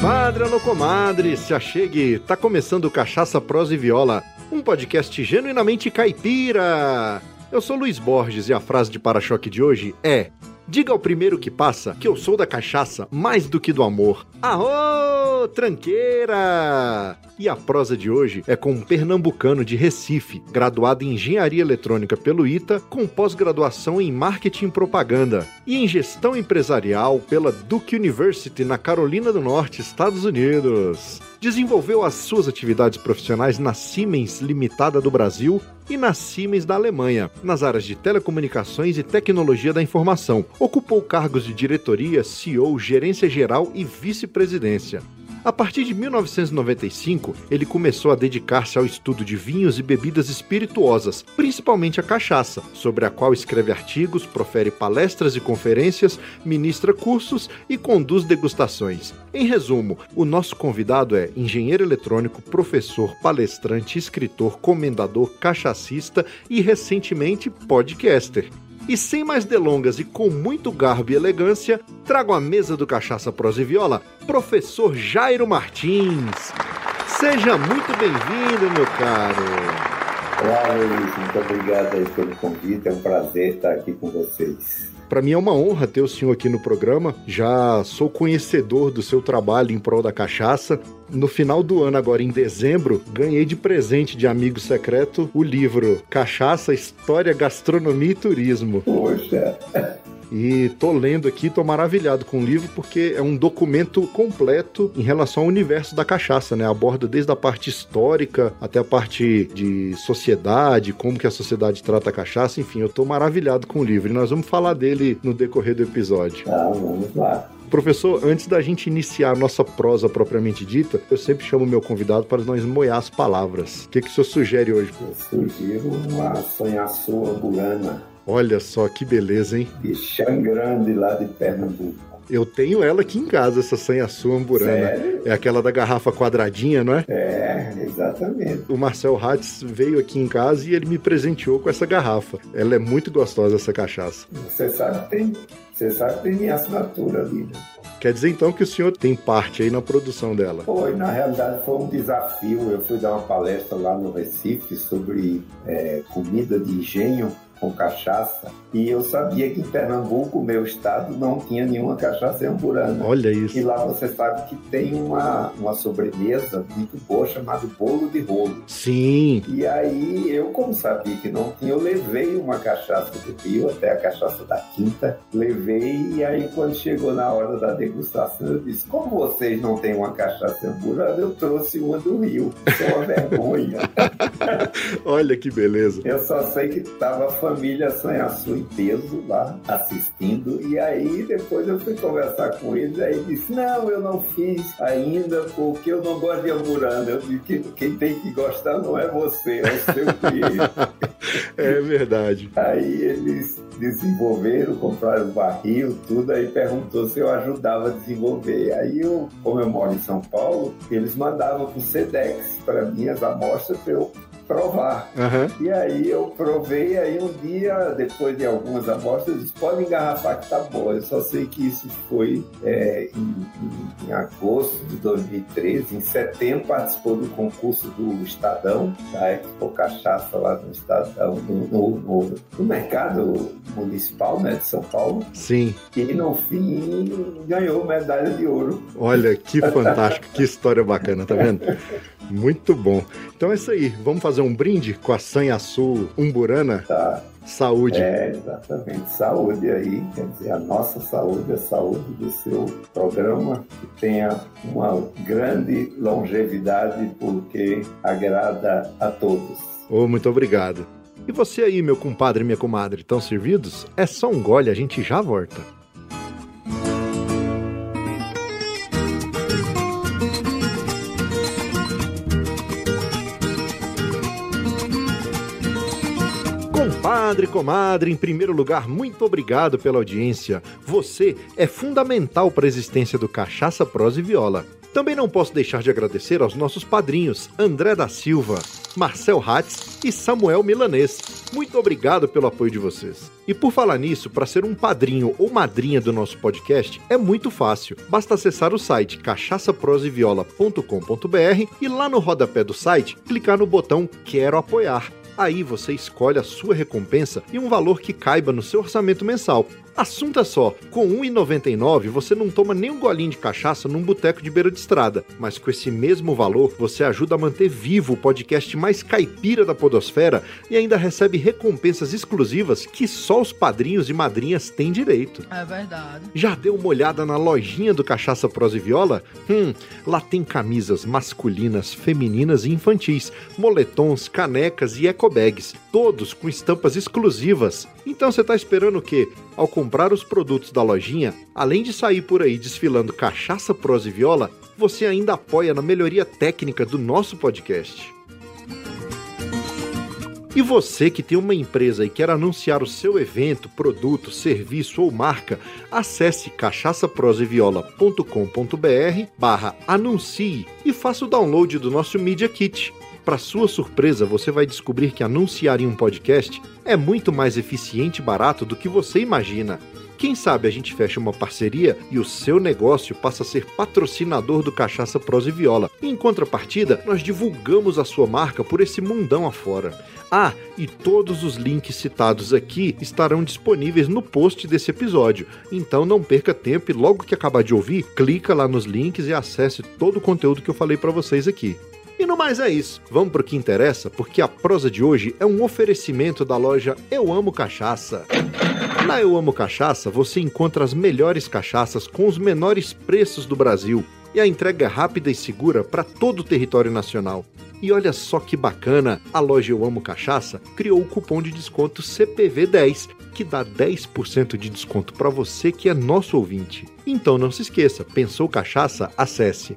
Compadre, alô comadre, se achegue, tá começando Cachaça, Prosa e Viola, um podcast genuinamente caipira. Eu sou Luiz Borges e a frase de para-choque de hoje é Diga ao primeiro que passa que eu sou da cachaça mais do que do amor. Arô, tranqueira! E a prosa de hoje é com um pernambucano de Recife, graduado em Engenharia Eletrônica pelo ITA, com pós-graduação em Marketing e Propaganda e em Gestão Empresarial pela Duke University na Carolina do Norte, Estados Unidos. Desenvolveu as suas atividades profissionais na Siemens Limitada do Brasil e na Siemens da Alemanha, nas áreas de telecomunicações e tecnologia da informação. Ocupou cargos de diretoria, CEO, gerência geral e vice-presidência. A partir de 1995, ele começou a dedicar-se ao estudo de vinhos e bebidas espirituosas, principalmente a cachaça, sobre a qual escreve artigos, profere palestras e conferências, ministra cursos e conduz degustações. Em resumo, o nosso convidado é engenheiro eletrônico, professor, palestrante, escritor, comendador, cachacista e recentemente podcaster. E sem mais delongas e com muito garbo e elegância, trago à mesa do Cachaça Prosa e Viola, professor Jairo Martins. Seja muito bem-vindo, meu caro. Olá, Luiz, muito obrigado aí pelo convite, é um prazer estar aqui com vocês. Para mim é uma honra ter o senhor aqui no programa. Já sou conhecedor do seu trabalho em prol da cachaça. No final do ano, agora em dezembro, ganhei de presente de amigo secreto o livro Cachaça, História, Gastronomia e Turismo. Poxa! E tô lendo aqui, tô maravilhado com o livro porque é um documento completo em relação ao universo da cachaça, né? Aborda desde a parte histórica até a parte de sociedade, como que a sociedade trata a cachaça, enfim, eu tô maravilhado com o livro e nós vamos falar dele no decorrer do episódio. Tá, vamos lá. Professor, antes da gente iniciar a nossa prosa propriamente dita, eu sempre chamo meu convidado para nós moiar as palavras. O que, que o senhor sugere hoje? Eu sugiro uma sanhaçu ambulana. Olha só que beleza, hein? De chão grande lá de Pernambuco. Eu tenho ela aqui em casa, essa sanhaçu amburana. Sério? É aquela da garrafa quadradinha, não é? É, exatamente. O Marcel Hatz veio aqui em casa e ele me presenteou com essa garrafa. Ela é muito gostosa, essa cachaça. Você sabe que tem, você sabe que tem minha assinatura ali, né? Quer dizer então que o senhor tem parte aí na produção dela? Foi, na realidade foi um desafio. Eu fui dar uma palestra lá no Recife sobre é, comida de engenho com cachaça e eu sabia que em Pernambuco, meu estado, não tinha nenhuma cachaça amburana. Olha isso. E lá você sabe que tem uma, uma sobremesa muito boa chamada bolo de rolo. Sim. E aí eu, como sabia que não tinha, eu levei uma cachaça do Rio, até a cachaça da Quinta, levei e aí quando chegou na hora da degustação eu disse, como vocês não têm uma cachaça amburana, eu trouxe uma do Rio. Isso é uma vergonha. Olha que beleza. Eu só sei que tava a família Sanhaçu em peso lá assistindo. E aí depois eu fui conversar com eles. Aí disse: Não, eu não fiz ainda porque eu não gosto de amburana. Eu disse: que Quem tem que gostar não é você, é o seu cliente. é verdade. Aí eles desenvolveram, compraram barril, tudo. Aí perguntou se eu ajudava a desenvolver. Aí eu, como eu moro em São Paulo, eles mandavam pro Sedex para mim as amostras para eu provar. Uhum. E aí eu provei, aí um dia, depois de algumas amostras, disse, pode engarrafar que tá bom. Eu só sei que isso foi é, em, em, em, agosto de 2013. Em setembro participou do concurso do Estadão, da Expo Cachaça lá no Estadão, no, no, no, no mercado municipal né, de São Paulo. Sim. E no fim ganhou medalha de ouro. Olha, que fantástico, que história bacana, tá vendo? Muito bom. Então é isso aí. Vamos fazer um brinde com a Sanhaçu Umburana? Tá. Saúde. É, exatamente. Saúde aí. Quer dizer, a nossa saúde, a saúde do seu programa, que tenha uma grande longevidade, porque agrada a todos. Oh, muito obrigado. E você aí, meu compadre e minha comadre, estão servidos? É só um gole, a gente já volta. Compadre, comadre, em primeiro lugar, muito obrigado pela audiência. Você é fundamental para a existência do Cachaça, Prosa e Viola. Também não posso deixar de agradecer aos nossos padrinhos André da Silva, Marcel Hatz e Samuel Milanês. Muito obrigado pelo apoio de vocês. E por falar nisso, para ser um padrinho ou madrinha do nosso podcast é muito fácil. Basta acessar o site cachaçaproseviola.com.br e lá no rodapé do site clicar no botão Quero apoiar. Aí você escolhe a sua recompensa e um valor que caiba no seu orçamento mensal. Assunto é só, com R$ 1,99 você não toma nem um golinho de cachaça num boteco de beira de estrada, mas com esse mesmo valor você ajuda a manter vivo o podcast mais caipira da podosfera e ainda recebe recompensas exclusivas que só os padrinhos e madrinhas têm direito. É verdade. Já deu uma olhada na lojinha do Cachaça Prosa e Viola? Hum, lá tem camisas masculinas, femininas e infantis, moletons, canecas e ecobags, todos com estampas exclusivas. Então você tá esperando o quê? Ao comprar os produtos da lojinha, além de sair por aí desfilando cachaça, prosa e viola, você ainda apoia na melhoria técnica do nosso podcast. E você que tem uma empresa e quer anunciar o seu evento, produto, serviço ou marca, acesse cachaçaproseviola.com.br barra anuncie e faça o download do nosso Media Kit. Para sua surpresa, você vai descobrir que anunciar em um podcast é muito mais eficiente e barato do que você imagina. Quem sabe a gente fecha uma parceria e o seu negócio passa a ser patrocinador do Cachaça Prosa e Viola. em contrapartida, nós divulgamos a sua marca por esse mundão afora. Ah, e todos os links citados aqui estarão disponíveis no post desse episódio. Então não perca tempo e logo que acabar de ouvir, clica lá nos links e acesse todo o conteúdo que eu falei para vocês aqui. E no mais é isso. Vamos pro que interessa, porque a prosa de hoje é um oferecimento da loja Eu Amo Cachaça. Na Eu Amo Cachaça você encontra as melhores cachaças com os menores preços do Brasil e a entrega é rápida e segura para todo o território nacional. E olha só que bacana, a loja Eu Amo Cachaça criou o cupom de desconto CPV10, que dá 10% de desconto para você que é nosso ouvinte. Então não se esqueça, pensou cachaça? Acesse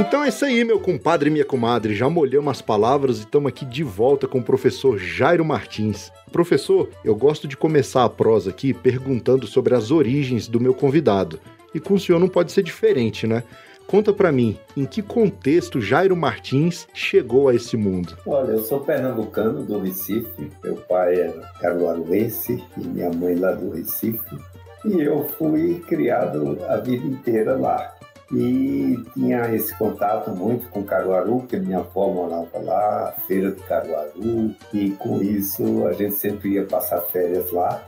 Então é isso aí, meu compadre e minha comadre. Já molhamos as palavras e estamos aqui de volta com o professor Jairo Martins. Professor, eu gosto de começar a prosa aqui perguntando sobre as origens do meu convidado. E com o senhor não pode ser diferente, né? Conta para mim, em que contexto Jairo Martins chegou a esse mundo? Olha, eu sou pernambucano do Recife, meu pai é caruaruense e minha mãe lá do Recife, e eu fui criado a vida inteira lá e tinha esse contato muito com Caruaru, porque minha avó morava lá, feira de Caruaru, e com isso a gente sempre ia passar férias lá.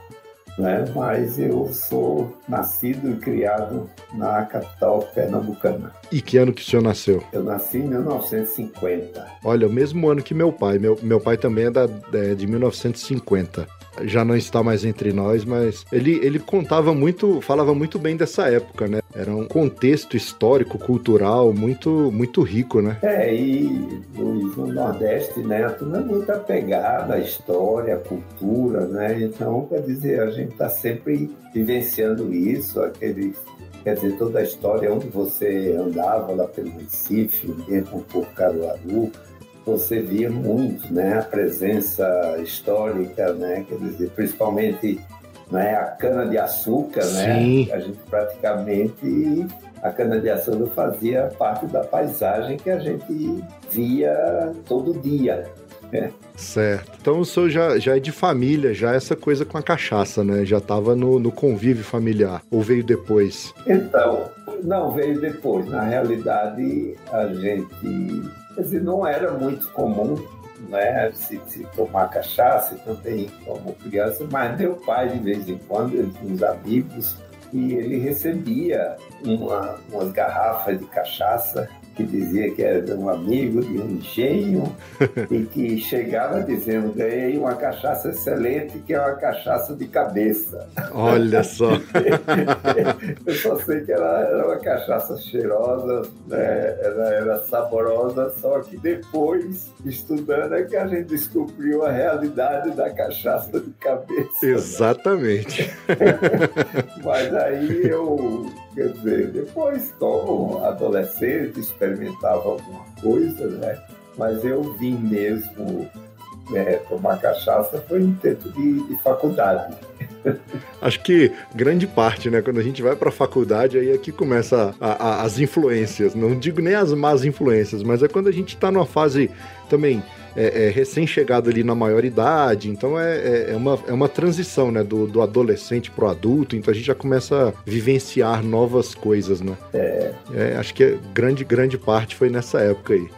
Né? Mas eu sou nascido e criado na capital pernambucana. E que ano que o senhor nasceu? Eu nasci em 1950. Olha, o mesmo ano que meu pai. Meu, meu pai também é, da, é de 1950 já não está mais entre nós, mas ele, ele contava muito, falava muito bem dessa época, né? Era um contexto histórico, cultural muito, muito rico, né? É, e no Nordeste, né, tudo é muito apegado à história, à cultura, né? Então, quer dizer, a gente está sempre vivenciando isso, aquele quer dizer, toda a história onde você andava lá pelo Recife, dentro por Caruaru, você via muito né, a presença histórica, né, quer dizer, principalmente né, a cana-de-açúcar, né, a gente praticamente, a cana-de-açúcar fazia parte da paisagem que a gente via todo dia. Né? Certo. Então o senhor já, já é de família, já essa coisa com a cachaça, né? Já estava no, no convívio familiar, ou veio depois? Então, não, veio depois. Na realidade, a gente Quer dizer, não era muito comum né, se, se tomar cachaça também como criança, mas meu pai, de vez em quando, tinha uns amigos e ele recebia uma, umas garrafas de cachaça que dizia que era um amigo de um engenho e que chegava dizendo: ganhei uma cachaça excelente, que é uma cachaça de cabeça. Olha só! Eu só sei que ela era uma cachaça cheirosa, né? ela era saborosa, só que depois, estudando, é que a gente descobriu a realidade da cachaça de cabeça. Né? Exatamente. Né? Mas aí eu Quer dizer, depois, como adolescente, experimentava alguma coisa, né? Mas eu vim mesmo é, tomar cachaça foi em tempo de, de faculdade. Acho que grande parte, né? Quando a gente vai para a faculdade, aí é que começa a, a, as influências. Não digo nem as más influências, mas é quando a gente está numa fase também é, é recém-chegado ali na maioridade, então é, é, é, uma, é uma transição, né, do, do adolescente pro adulto, então a gente já começa a vivenciar novas coisas, né? É. é acho que grande, grande parte foi nessa época aí.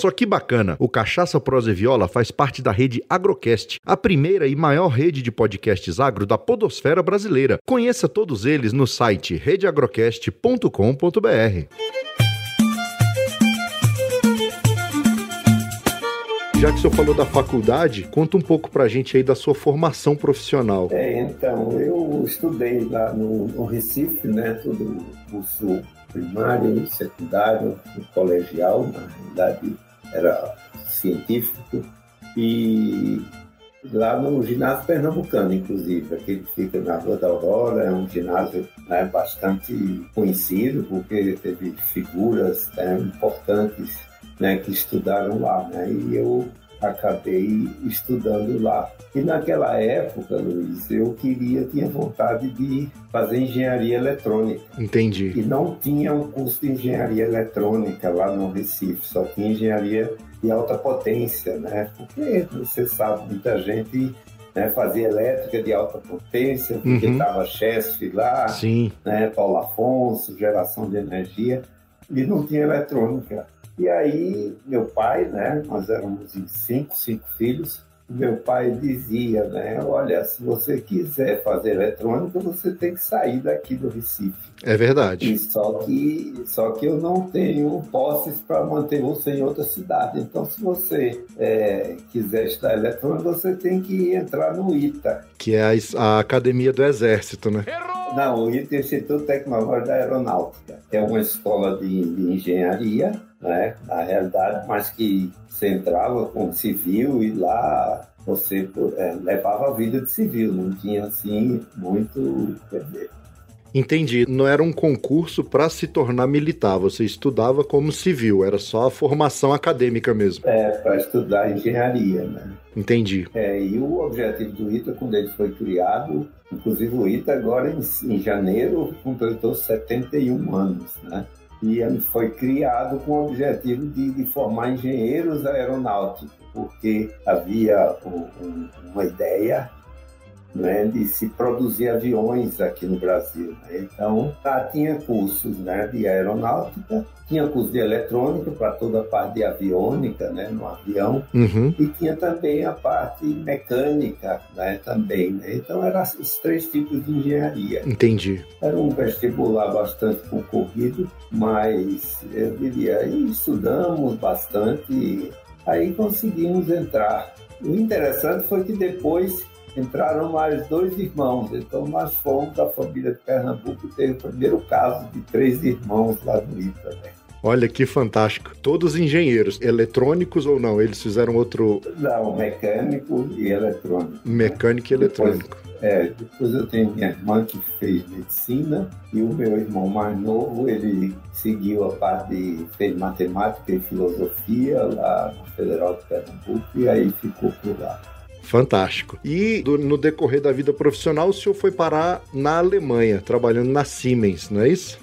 Só que bacana! O Cachaça Prosa e Viola faz parte da rede Agrocast, a primeira e maior rede de podcasts agro da podosfera brasileira. Conheça todos eles no site redeagrocast.com.br. Já que o senhor falou da faculdade, conta um pouco pra gente aí da sua formação profissional. É, então, eu estudei lá no, no Recife, né, todo curso primário, secundário, colegial, na realidade era científico, e lá no ginásio pernambucano, inclusive, aquele que fica na Rua da Aurora, é um ginásio né, bastante conhecido, porque teve figuras né, importantes né, que estudaram lá, né, e eu acabei estudando lá. E naquela época, Luiz, eu queria, tinha vontade de fazer engenharia eletrônica. Entendi. E não tinha um curso de engenharia eletrônica lá no Recife, só tinha engenharia de alta potência, né? Porque você sabe, muita gente né, fazia elétrica de alta potência, porque estava uhum. lá, Sim. Né, Paulo Afonso, geração de energia, e não tinha eletrônica. E aí, meu pai, né, nós éramos em cinco, cinco filhos, meu pai dizia, né, olha, se você quiser fazer eletrônica, você tem que sair daqui do Recife. É verdade. E só que, só que eu não tenho posses para manter você em outra cidade. Então, se você é, quiser estudar eletrônica, você tem que entrar no ITA. Que é a, a academia do Exército, né? Não, o ITA é o Instituto Tecnológico da Aeronáutica. É uma escola de, de engenharia né, na realidade, mas que você entrava como civil e lá você é, levava a vida de civil, não tinha assim muito. Entendi. Não era um concurso para se tornar militar, você estudava como civil, era só a formação acadêmica mesmo. É, para estudar engenharia, né? Entendi. É, e o objetivo do ITA, quando ele foi criado, inclusive o ITA agora em, em janeiro completou 71 anos, né? E ele foi criado com o objetivo de, de formar engenheiros aeronáuticos, porque havia um, um, uma ideia né, de se produzir aviões aqui no Brasil. Né? Então, tá, tinha cursos né, de aeronáutica, tinha curso de eletrônica para toda a parte de aviônica, né, no avião, uhum. e tinha também a parte mecânica, né, também. Né? Então, eram os três tipos de engenharia. Entendi. Era um vestibular bastante concorrido, mas eu diria, estudamos bastante, aí conseguimos entrar. O interessante foi que depois entraram mais dois irmãos. Então, nós fomos da família de Pernambuco e teve o primeiro caso de três irmãos lá no ITA. Né? Olha que fantástico. Todos engenheiros, eletrônicos ou não? Eles fizeram outro. Não, mecânico e eletrônico. Mecânico né? e eletrônico. Depois, é, depois eu tenho minha irmã que fez medicina e o meu irmão mais novo, ele seguiu a parte de fez matemática e filosofia lá no Federal de Pernambuco e aí ficou por lá. Fantástico. E do, no decorrer da vida profissional, o senhor foi parar na Alemanha, trabalhando na Siemens, não é isso?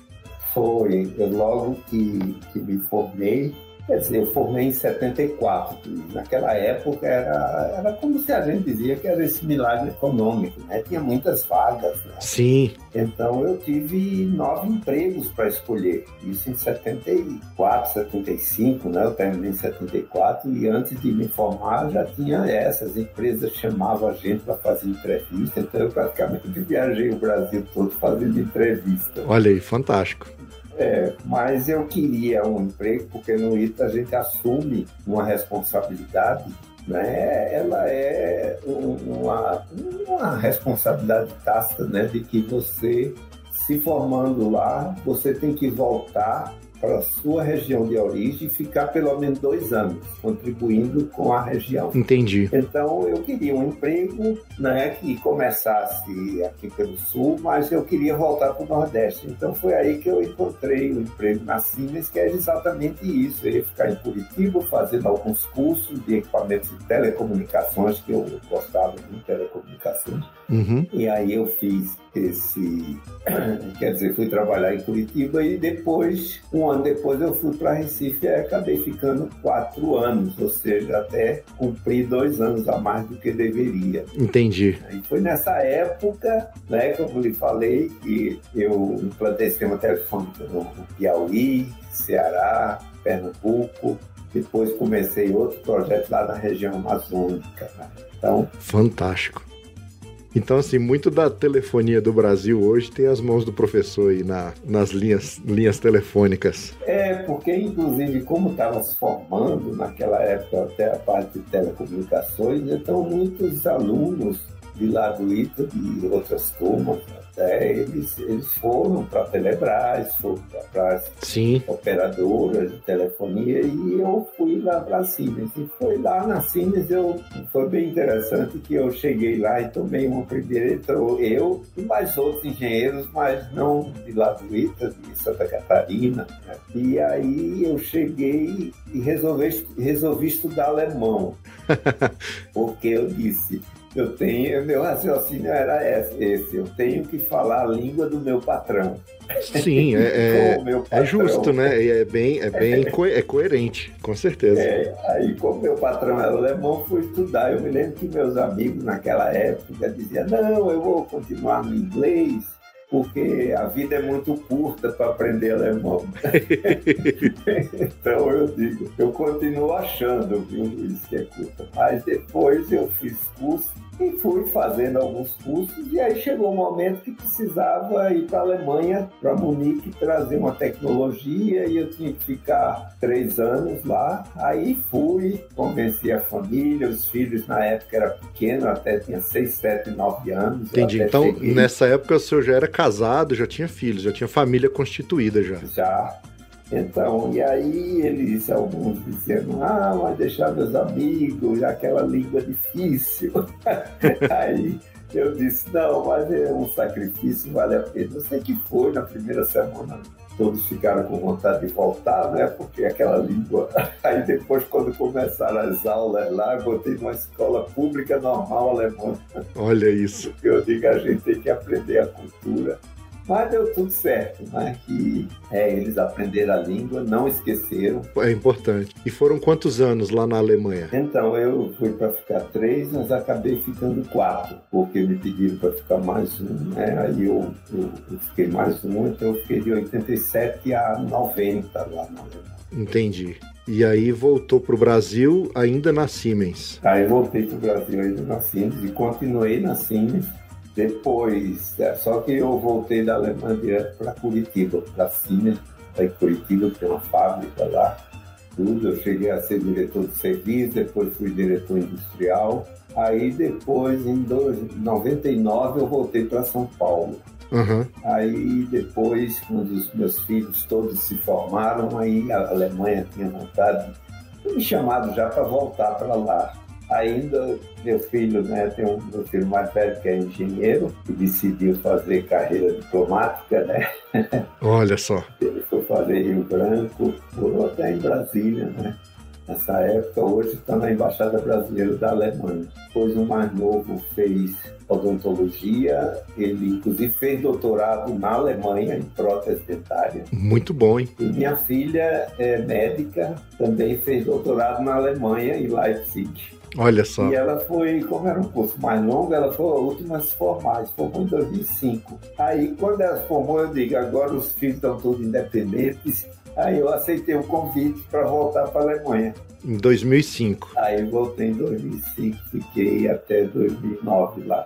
Foi. Eu logo que, que me formei, Quer dizer, eu formei em 74. Naquela época era, era como se a gente dizia que era esse milagre econômico, né? Tinha muitas vagas. Né? Sim. Então eu tive nove empregos para escolher. Isso em 74, 75, né? Eu terminei em 74 e antes de me formar já tinha essas empresas chamavam a gente para fazer entrevista. Então eu praticamente viajei o Brasil todo fazendo entrevista. Olha aí, fantástico. É, mas eu queria um emprego, porque no ITA a gente assume uma responsabilidade, né? Ela é uma, uma responsabilidade tácita, né? De que você, se formando lá, você tem que voltar para a sua região de origem e ficar pelo menos dois anos contribuindo com a região. Entendi. Então eu queria um emprego né, que começasse aqui pelo sul, mas eu queria voltar para o Nordeste. Então foi aí que eu encontrei o emprego na Siemens, que é exatamente isso. Eu ia ficar em Curitiba fazendo alguns cursos de equipamentos de telecomunicações, que eu gostava de telecomunicações. Uhum. E aí eu fiz esse, quer dizer, fui trabalhar em Curitiba e depois, um ano depois, eu fui para Recife e acabei ficando quatro anos, ou seja, até cumpri dois anos a mais do que deveria. Entendi. E foi nessa época, né, como lhe falei, que eu implantei sistema telefônico no Piauí, Ceará, Pernambuco. Depois comecei outro projeto lá na região amazônica. Né? Então, fantástico. Então, assim, muito da telefonia do Brasil hoje tem as mãos do professor aí na, nas linhas, linhas telefônicas. É, porque, inclusive, como estava se formando naquela época até a parte de telecomunicações, então muitos alunos de lá do ITA, de outras turmas, é, eles, eles foram para a Telebrás, foram para as operadoras de telefonia e eu fui lá para a Siemens. E foi lá na Siemens, eu, foi bem interessante que eu cheguei lá e tomei uma primeira, entrou eu e mais outros engenheiros, mas não de lá do ITA, de Santa Catarina. Né? E aí eu cheguei e resolvi, resolvi estudar alemão, porque eu disse, eu tenho, meu raciocínio era esse, eu tenho que falar a língua do meu patrão. Sim, é, é, é justo, né? É bem, é bem co é coerente, com certeza. É, aí, como meu patrão era alemão, fui estudar. Eu me lembro que meus amigos naquela época diziam: não, eu vou continuar no inglês porque a vida é muito curta para aprender alemão. então eu digo, eu continuo achando, viu, Luiz, que é curta. Mas depois eu fiz curso e fui fazendo alguns cursos e aí chegou um momento que precisava ir para a Alemanha, para Munique, trazer uma tecnologia e eu tinha que ficar três anos lá. Aí fui, convenci a família, os filhos na época era pequeno, até tinha seis, sete, nove anos. Entendi. Então cheguei. nessa época o senhor já era casado, já tinha filhos, já tinha família constituída já. Já. Então, e aí eles, alguns diziam, ah, mas deixar meus amigos, aquela língua difícil. aí eu disse, não, mas é um sacrifício, vale a pena. Eu sei que foi na primeira semana, todos ficaram com vontade de voltar, né? Porque aquela língua. Aí depois, quando começaram as aulas lá, eu botei numa escola pública normal alemã. Olha isso. Eu digo, a gente tem que aprender a cultura. Mas deu tudo certo, né? Que é, eles aprenderam a língua, não esqueceram. É importante. E foram quantos anos lá na Alemanha? Então, eu fui para ficar três, mas acabei ficando quatro, porque me pediram para ficar mais um, né? Aí eu, eu, eu, fiquei mais um, então eu fiquei de 87 a 90 lá na Alemanha. Entendi. E aí voltou para o Brasil ainda na Siemens. Aí voltei para o Brasil ainda na Siemens e continuei na Siemens depois, é, só que eu voltei da Alemanha direto para Curitiba, para Siemens, em Curitiba, tem uma fábrica lá, tudo. Eu cheguei a ser diretor de serviço, depois fui diretor industrial. Aí depois, em 99, eu voltei para São Paulo. Uhum. Aí depois, quando os meus filhos todos se formaram, aí a Alemanha tinha vontade, me chamado já para voltar para lá ainda meu filho, né, tem um meu filho mais velho que é engenheiro e decidiu fazer carreira diplomática, né? Olha só. Ele foi fazer Rio Branco, morou até em Brasília, né? nessa época, hoje está na Embaixada Brasileira da Alemanha. Depois o mais novo fez odontologia, ele inclusive fez doutorado na Alemanha em prótese dentária. Muito bom, hein? E minha filha é médica, também fez doutorado na Alemanha, em Leipzig. Olha só. E ela foi, como era um curso mais longo, ela foi a última a se formar, se formou em 2005. Aí, quando ela se formou, eu digo, agora os filhos estão todos independentes. Aí eu aceitei o convite para voltar para a Alemanha. Em 2005. Aí voltei em 2005, fiquei até 2009 lá.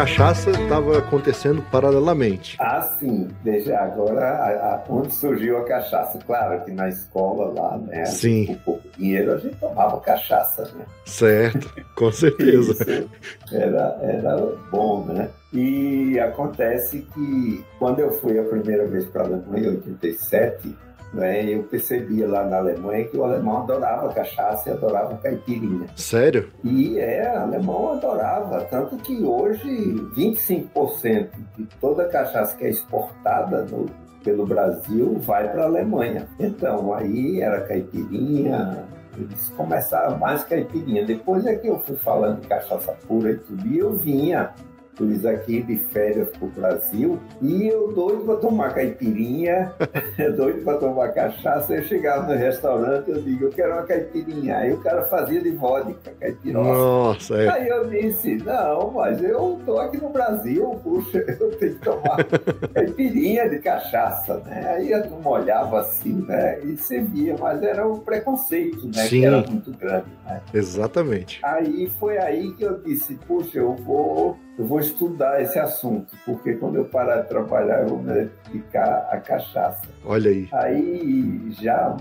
Cachaça estava acontecendo paralelamente. Ah, sim. Veja, agora a, a, onde surgiu a cachaça? Claro que na escola lá, né? Sim. Com pouco dinheiro a gente tomava cachaça, né? Certo, com certeza. Era, era bom, né? E acontece que quando eu fui a primeira vez para a Alemanha, em 87, né, eu percebia lá na Alemanha que o alemão adorava cachaça e adorava caipirinha. Sério? E é, o alemão adorava, tanto que hoje 25% de toda a cachaça que é exportada no, pelo Brasil vai para a Alemanha. Então, aí era caipirinha, eles começaram mais caipirinha. Depois é que eu fui falando de cachaça pura e tudo, e eu vinha fui aqui de férias pro Brasil e eu doido para tomar caipirinha, doido para tomar cachaça. Eu chegava no restaurante, eu digo, eu quero uma caipirinha. Aí o cara fazia de vodka, caipirosa. Nossa, é. Aí eu disse, não, mas eu tô aqui no Brasil, puxa, eu tenho que tomar caipirinha de cachaça, né? Aí eu não olhava assim, né? E servia, mas era um preconceito, né? Sim. Que era muito grande, né? Exatamente. Aí foi aí que eu disse, puxa, eu vou eu vou estudar esse assunto, porque quando eu parar de trabalhar, eu vou me dedicar à cachaça. Olha aí. Aí, já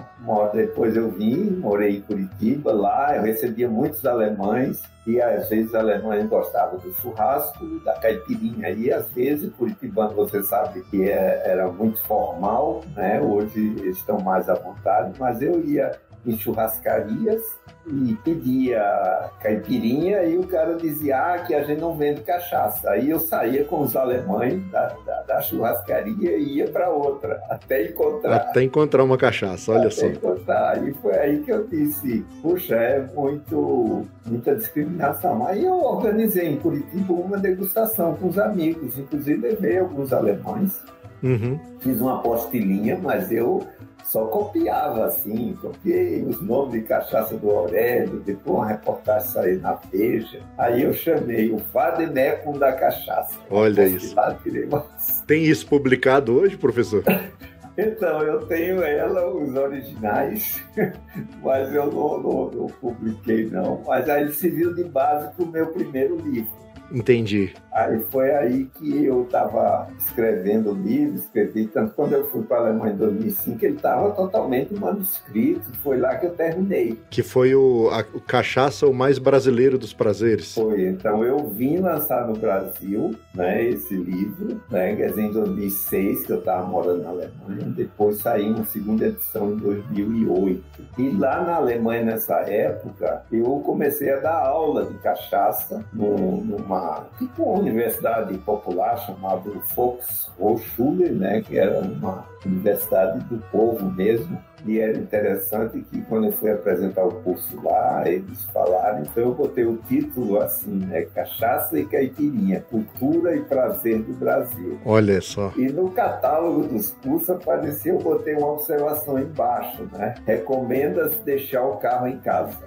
depois eu vim, morei em Curitiba, lá eu recebia muitos alemães, e às vezes os alemães gostavam do churrasco, da caipirinha, e às vezes, Curitibano, você sabe que é, era muito formal, né? hoje eles estão mais à vontade, mas eu ia em churrascarias e pedia caipirinha e o cara dizia ah, que a gente não vende cachaça. Aí eu saía com os alemães da, da, da churrascaria e ia para outra, até encontrar. Até encontrar uma cachaça, olha até só. Encontrar. E foi aí que eu disse, puxa, é muito, muita discriminação. Aí eu organizei em Curitiba uma degustação com os amigos, inclusive levei alguns alemães. Uhum. Fiz uma apostilinha, mas eu só copiava assim, copiei os nomes de cachaça do Aurélio, depois uma reportagem saiu na Veja. Aí eu chamei o Vademecum da cachaça. Olha isso. Tem isso publicado hoje, professor? Então, eu tenho ela, os originais, mas eu não, não, não publiquei não. Mas aí ele serviu de base para o meu primeiro livro. Entendi. Aí foi aí que eu estava escrevendo o livro, escrevi tanto quando eu fui para a Alemanha em 2005, ele estava totalmente manuscrito, foi lá que eu terminei. Que foi o, a, o Cachaça, o mais brasileiro dos prazeres. Foi, então eu vim lançar no Brasil, né, esse livro, né, quer dizer, em 2006, que eu estava morando na Alemanha, depois saí uma segunda edição em 2008. E lá na Alemanha, nessa época, eu comecei a dar aula de cachaça numa tipo uma universidade popular chamada Volkshochschule, né, que era uma universidade do povo mesmo. E era interessante que quando eu fui apresentar o curso lá, eles falaram, então eu botei o título assim, né, Cachaça e Caipirinha, Cultura e Prazer do Brasil. Olha só. E no catálogo dos cursos apareceu, eu botei uma observação embaixo, né? Recomenda-se deixar o carro em casa.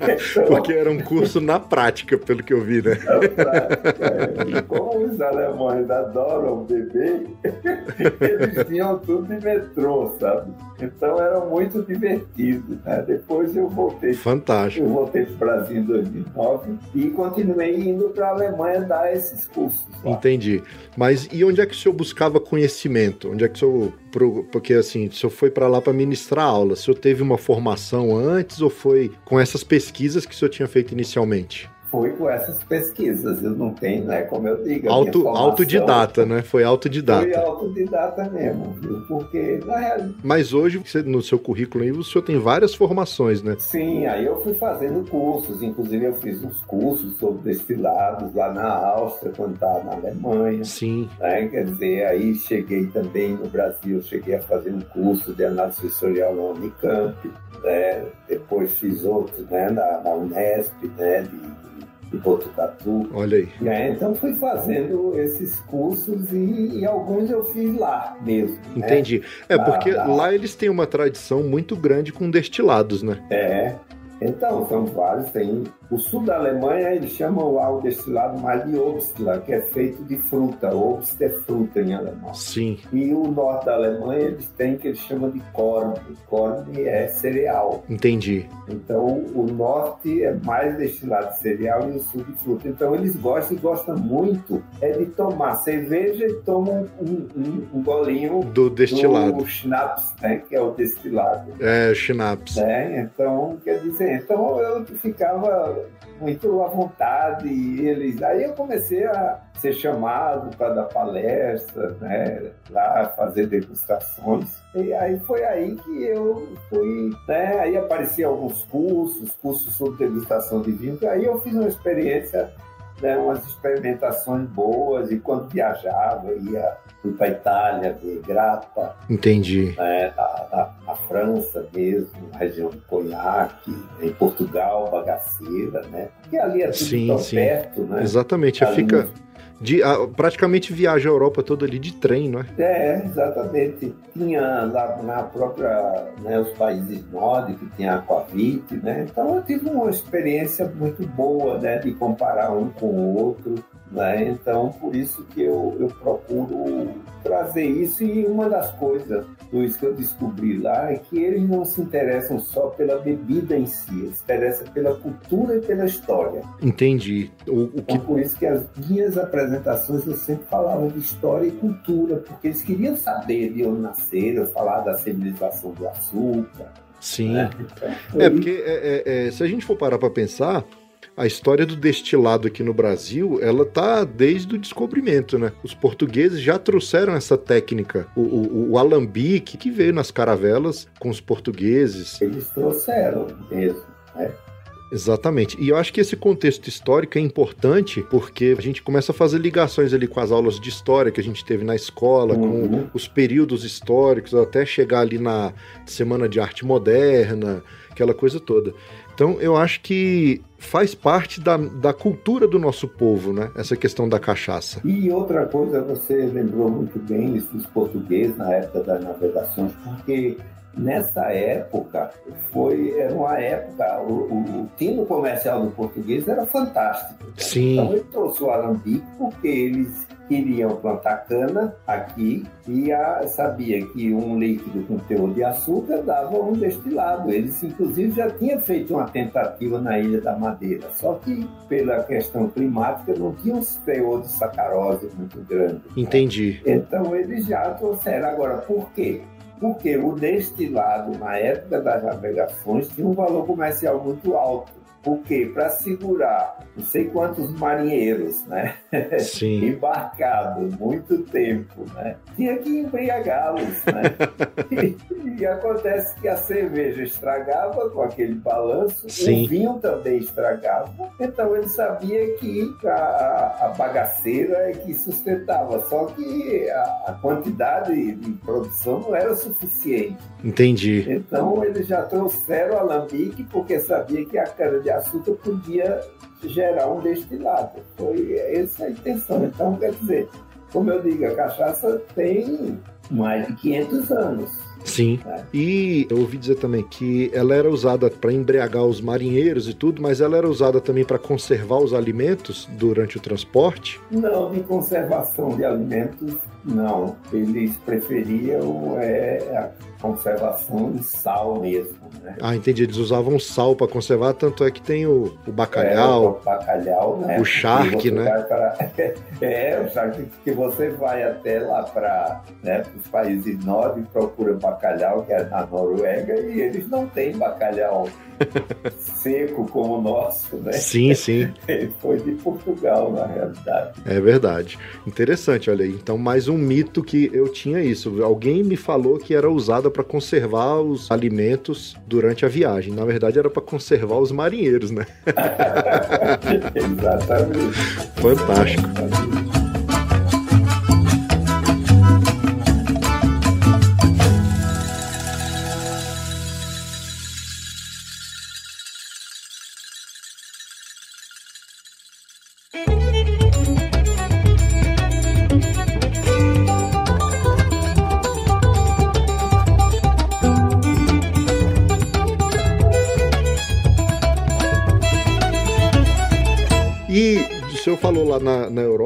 então, Porque era um curso na prática, pelo que eu vi, né? Na prática, é. E como os alemães adoram beber, eles tinham tudo de metrô, sabe? Então era muito divertido. Né? Depois eu voltei. Fantástico. Eu voltei para o Brasil em 2009 e continuei indo para a Alemanha dar esses cursos. Lá. Entendi. Mas e onde é que o senhor buscava conhecimento? Onde é que o senhor. Porque assim, o senhor foi para lá para ministrar aula. O senhor teve uma formação antes ou foi com essas pesquisas que o senhor tinha feito inicialmente? Foi com essas pesquisas. Eu não tenho, né? Como eu digo. Auto, autodidata, né? Foi autodidata. Foi autodidata mesmo, viu? Porque, na realidade. Mas hoje, no seu currículo aí, o senhor tem várias formações, né? Sim, aí eu fui fazendo cursos. Inclusive, eu fiz uns cursos sobre destilados lá na Áustria, quando estava na Alemanha. Sim. Né? Quer dizer, aí cheguei também no Brasil, cheguei a fazer um curso de análise sensorial na Unicamp. Né? Depois fiz outros né? na, na Unesp, né? De, de Botucatu. Olha aí. É, então fui fazendo esses cursos e, e, alguns eu fiz lá mesmo. Né? Entendi. Né? É, porque lá eles têm uma tradição muito grande com destilados, né? É. Então, são vários, tem o sul da Alemanha, eles chamam lá o destilado mais de Obstler, que é feito de fruta. Obst é fruta em alemão. Sim. E o norte da Alemanha, eles têm que eles chamam de Korn. Korn é cereal. Entendi. Então, o norte é mais destilado de cereal e o sul de fruta. Então, eles gostam e gostam muito é de tomar cerveja e tomam um, um, um golinho do destilado. Do schnapps, né? Que é o destilado. É, schnapps. É, então, quer dizer, então eu ficava muito à vontade. E eles, aí eu comecei a ser chamado para dar palestra, né, lá fazer degustações. E aí foi aí que eu fui, né, aí apareciam alguns cursos, cursos sobre degustação de vinho, aí eu fiz uma experiência né, umas experimentações boas e quando viajava ia fui para Itália ver grapa entendi. né, na, na, França mesmo na região do Cognac em Portugal bagaceira né? Porque ali é tudo sim, tão sim. perto né? Exatamente ali fica no de, a, praticamente viaja a Europa toda ali de trem, não é? É, exatamente. Tinha lá na própria, né, os países nórdicos, tinha Aquavit, né? Então eu tive uma experiência muito boa, né, de comparar um com o outro. Né? Então, por isso que eu, eu procuro trazer isso. E uma das coisas, Luiz, que eu descobri lá é que eles não se interessam só pela bebida em si, eles se interessam pela cultura e pela história. Entendi. O, o que... Então, por isso que as minhas apresentações eu sempre falava de história e cultura, porque eles queriam saber de onde nasceram, falar da civilização do açúcar. Sim. Né? Então, é, porque é, é, é, se a gente for parar para pensar, a história do destilado aqui no Brasil, ela tá desde o descobrimento, né? Os portugueses já trouxeram essa técnica, o, o, o alambique que veio nas caravelas com os portugueses. Eles trouxeram mesmo, né? Exatamente. E eu acho que esse contexto histórico é importante porque a gente começa a fazer ligações ali com as aulas de história que a gente teve na escola, uhum. com os períodos históricos, até chegar ali na Semana de Arte Moderna, aquela coisa toda. Então eu acho que faz parte da, da cultura do nosso povo, né? Essa questão da cachaça. E outra coisa, você lembrou muito bem isso dos portugueses na época das navegações, porque nessa época foi era uma época o, o, o tino comercial do português era fantástico. Sim. Então ele trouxe o alambique porque eles queriam plantar cana aqui e a, sabia que um líquido com teor de açúcar dava um destilado. Eles, inclusive, já tinham feito uma tentativa na Ilha da Madeira, só que pela questão climática não tinha um teor de sacarose muito grande. Entendi. Então eles já trouxeram. Agora, por quê? Porque o destilado, na época das navegações, tinha um valor comercial muito alto. Porque para segurar não sei quantos marinheiros, né? Sim. Embarcados muito tempo, né? Tinha que embriagá-los, né? e, e, acontece que a cerveja estragava com aquele balanço, Sim. o vinho também estragava. Então ele sabia que a, a bagaceira é que sustentava, só que a, a quantidade de produção não era suficiente. Entendi. Então eles já trouxeram alambique porque sabia que a cana de açúcar podia gerar um destilado. Foi essa a intenção. Então, quer dizer, como eu digo, a cachaça tem mais de 500 anos. Sim. É. E eu ouvi dizer também que ela era usada para embriagar os marinheiros e tudo, mas ela era usada também para conservar os alimentos durante o transporte? Não, de conservação de alimentos Não, eles preferiam é, a conservação em sal mesmo. Né? Ah, entendi. Eles usavam sal para conservar, tanto é que tem o, o bacalhau. É, o bacalhau, né? O charque, né? Pra... É, o charque que você vai até lá para né, os países nórdicos, procura bacalhau, que é na Noruega, e eles não têm bacalhau seco como o nosso, né? Sim, sim. Ele foi de Portugal, na realidade. É verdade. Interessante, olha aí. Então, mais um mito que eu tinha isso. Alguém me falou que era usada para conservar os alimentos durante a viagem. Na verdade, era para conservar os marinheiros, né? Exatamente. Fantástico. falou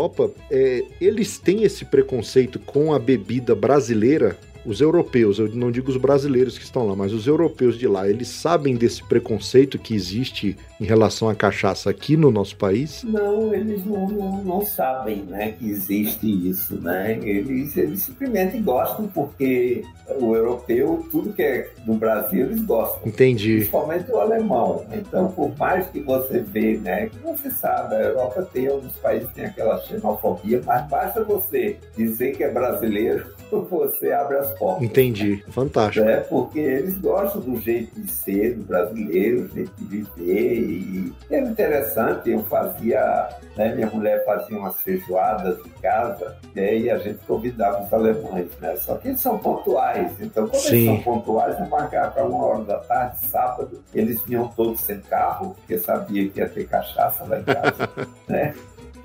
Europa, é, eles têm esse preconceito com a bebida brasileira os europeus, eu não digo os brasileiros que estão lá, mas os europeus de lá, eles sabem desse preconceito que existe em relação à cachaça aqui no nosso país? Não, eles não, não, não sabem né, que existe isso. Né? Eles, eles simplesmente gostam porque o europeu, tudo que é do Brasil, eles gostam. Entendi. Principalmente o alemão. Então, por mais que você vê, né, que você sabe, a Europa tem, alguns países tem aquela xenofobia, mas basta você dizer que é brasileiro você abre as portas. Entendi. Fantástico. É, porque eles gostam do jeito de ser do brasileiro, do jeito de viver. E é interessante, eu fazia, né, minha mulher fazia umas feijoadas em casa, né, e a gente convidava os alemães, né? Só que eles são pontuais. Então, quando Sim. eles são pontuais, eu marcava para uma hora da tarde, sábado, eles vinham todos sem carro, porque sabia que ia ter cachaça lá em casa, né?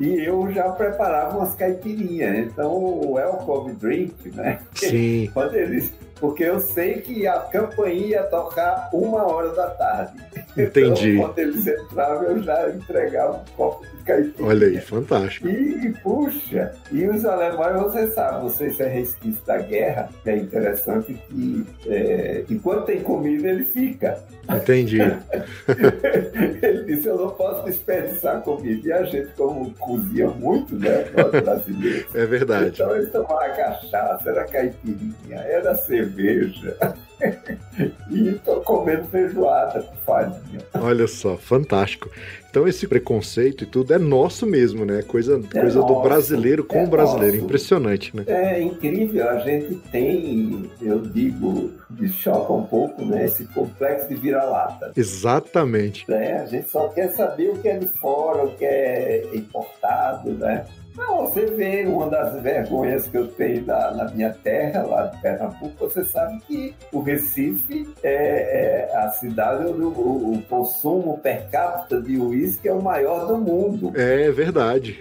E eu já preparava umas caipirinhas. Então, o welcome drink, né? Sim. Quando eles porque eu sei que a campainha ia tocar uma hora da tarde. Entendi. Então, quando eles entravam, eu já entregava um copo de caipirinha. Olha aí, fantástico. E, puxa, e os alemães, você sabe, você se é resquício da guerra, é interessante que é, enquanto tem comida, ele fica. Entendi. ele disse, eu não posso desperdiçar comida. E a gente, como cozinha muito, né, nós brasileiros. É verdade. Então eles tomavam cachaça, era caipirinha, era cerveja. e estou comendo feijoada com farinha. Olha só, fantástico. Então esse preconceito e tudo é nosso mesmo, né? Coisa, é coisa nosso, do brasileiro com é o brasileiro. Nosso. Impressionante, né? É incrível. A gente tem, eu digo, me choca um pouco, né? Esse complexo de vira-lata. Exatamente. É, a gente só quer saber o que é de fora, o que é importado, né? Não, você vê uma das vergonhas que eu tenho da, na minha terra, lá de Pernambuco, você sabe que o Recife é, é a cidade onde o, o, o, consumo per capita de uísque é o maior do mundo. É verdade.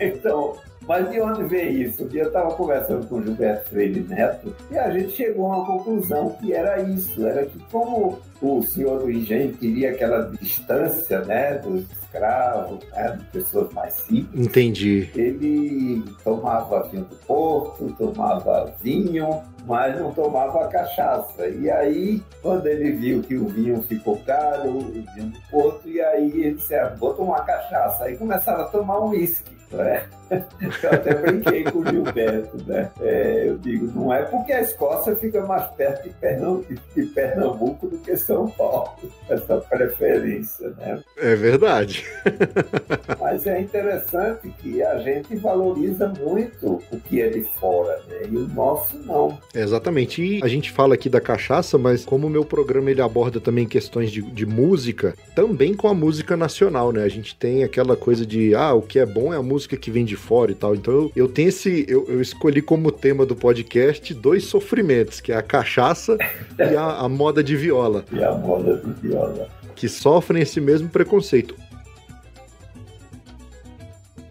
então, mas de onde vem isso? Um dia eu estava conversando com o Gilberto Freire Neto e a gente chegou a uma conclusão que era isso, era que como o senhor do engenho queria aquela distância né, dos escravos, né, de pessoas mais simples. Entendi. Ele tomava vinho do Porto, tomava vinho, mas não tomava cachaça. E aí, quando ele viu que o vinho ficou caro, o vinho do Porto, e aí ele disse, ah, vou tomar cachaça. Aí começava a tomar uísque. Né? Eu até brinquei com o Gilberto, né? É, eu digo, não é porque a Escócia fica mais perto de Pernambuco, de Pernambuco do que São Paulo, essa preferência, né? É verdade. Mas é interessante que a gente valoriza muito o que é de fora, né? E o nosso não. Exatamente. E a gente fala aqui da cachaça, mas como o meu programa ele aborda também questões de, de música, também com a música nacional, né? A gente tem aquela coisa de, ah, o que é bom é a música que vem de fora e tal. Então eu, eu tenho esse. Eu, eu, escolhi como tema do podcast dois sofrimentos, que é a cachaça e a, a moda de viola. E a moda de viola. Que sofrem esse mesmo preconceito.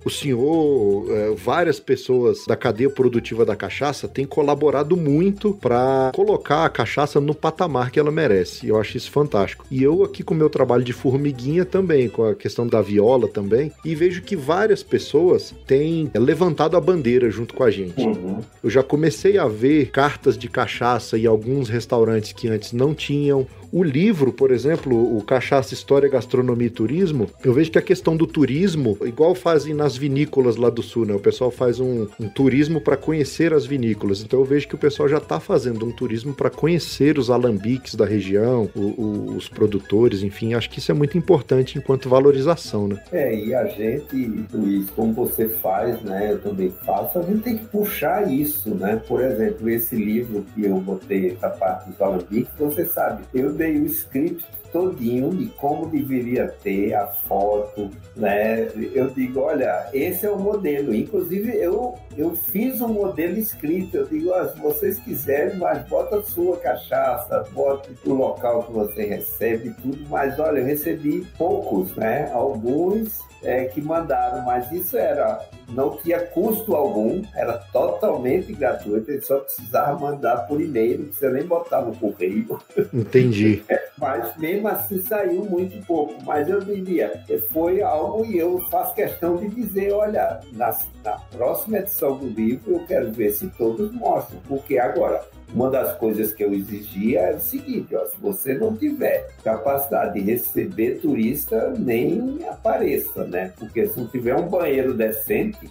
O senhor, é, várias pessoas da cadeia produtiva da cachaça têm colaborado muito para colocar a cachaça no patamar que ela merece. Eu acho isso fantástico. E eu aqui com o meu trabalho de formiguinha também, com a questão da viola também, e vejo que várias pessoas têm levantado a bandeira junto com a gente. Uhum. Eu já comecei a ver cartas de cachaça e alguns restaurantes que antes não tinham, o livro, por exemplo, o Cachaça, História, Gastronomia e Turismo, eu vejo que a questão do turismo, igual fazem nas vinícolas lá do sul, né? O pessoal faz um, um turismo para conhecer as vinícolas. Então eu vejo que o pessoal já está fazendo um turismo para conhecer os alambiques da região, o, o, os produtores, enfim. Acho que isso é muito importante enquanto valorização, né? É, e a gente, Luiz, como você faz, né? Eu também faço, a gente tem que puxar isso, né? Por exemplo, esse livro que eu botei, essa parte dos alambiques, você sabe, eu dei o script todinho de como deveria ter a foto, né? Eu digo, olha, esse é o modelo. Inclusive, eu, eu fiz um modelo escrito. Eu digo, ah, se vocês quiserem, mas bota a sua cachaça, bota o local que você recebe, tudo. Mas, olha, eu recebi poucos, né? Alguns é, que mandaram, mas isso era não tinha custo algum, era totalmente gratuito, ele só precisava mandar por e-mail, você nem botava no correio. Entendi. mas mesmo assim saiu muito pouco. Mas eu diria, foi algo e eu faço questão de dizer, olha, na, na próxima edição do livro eu quero ver se todos mostram, porque agora uma das coisas que eu exigia é o seguinte: ó, se você não tiver capacidade de receber turista, nem apareça, né? Porque se não tiver um banheiro decente.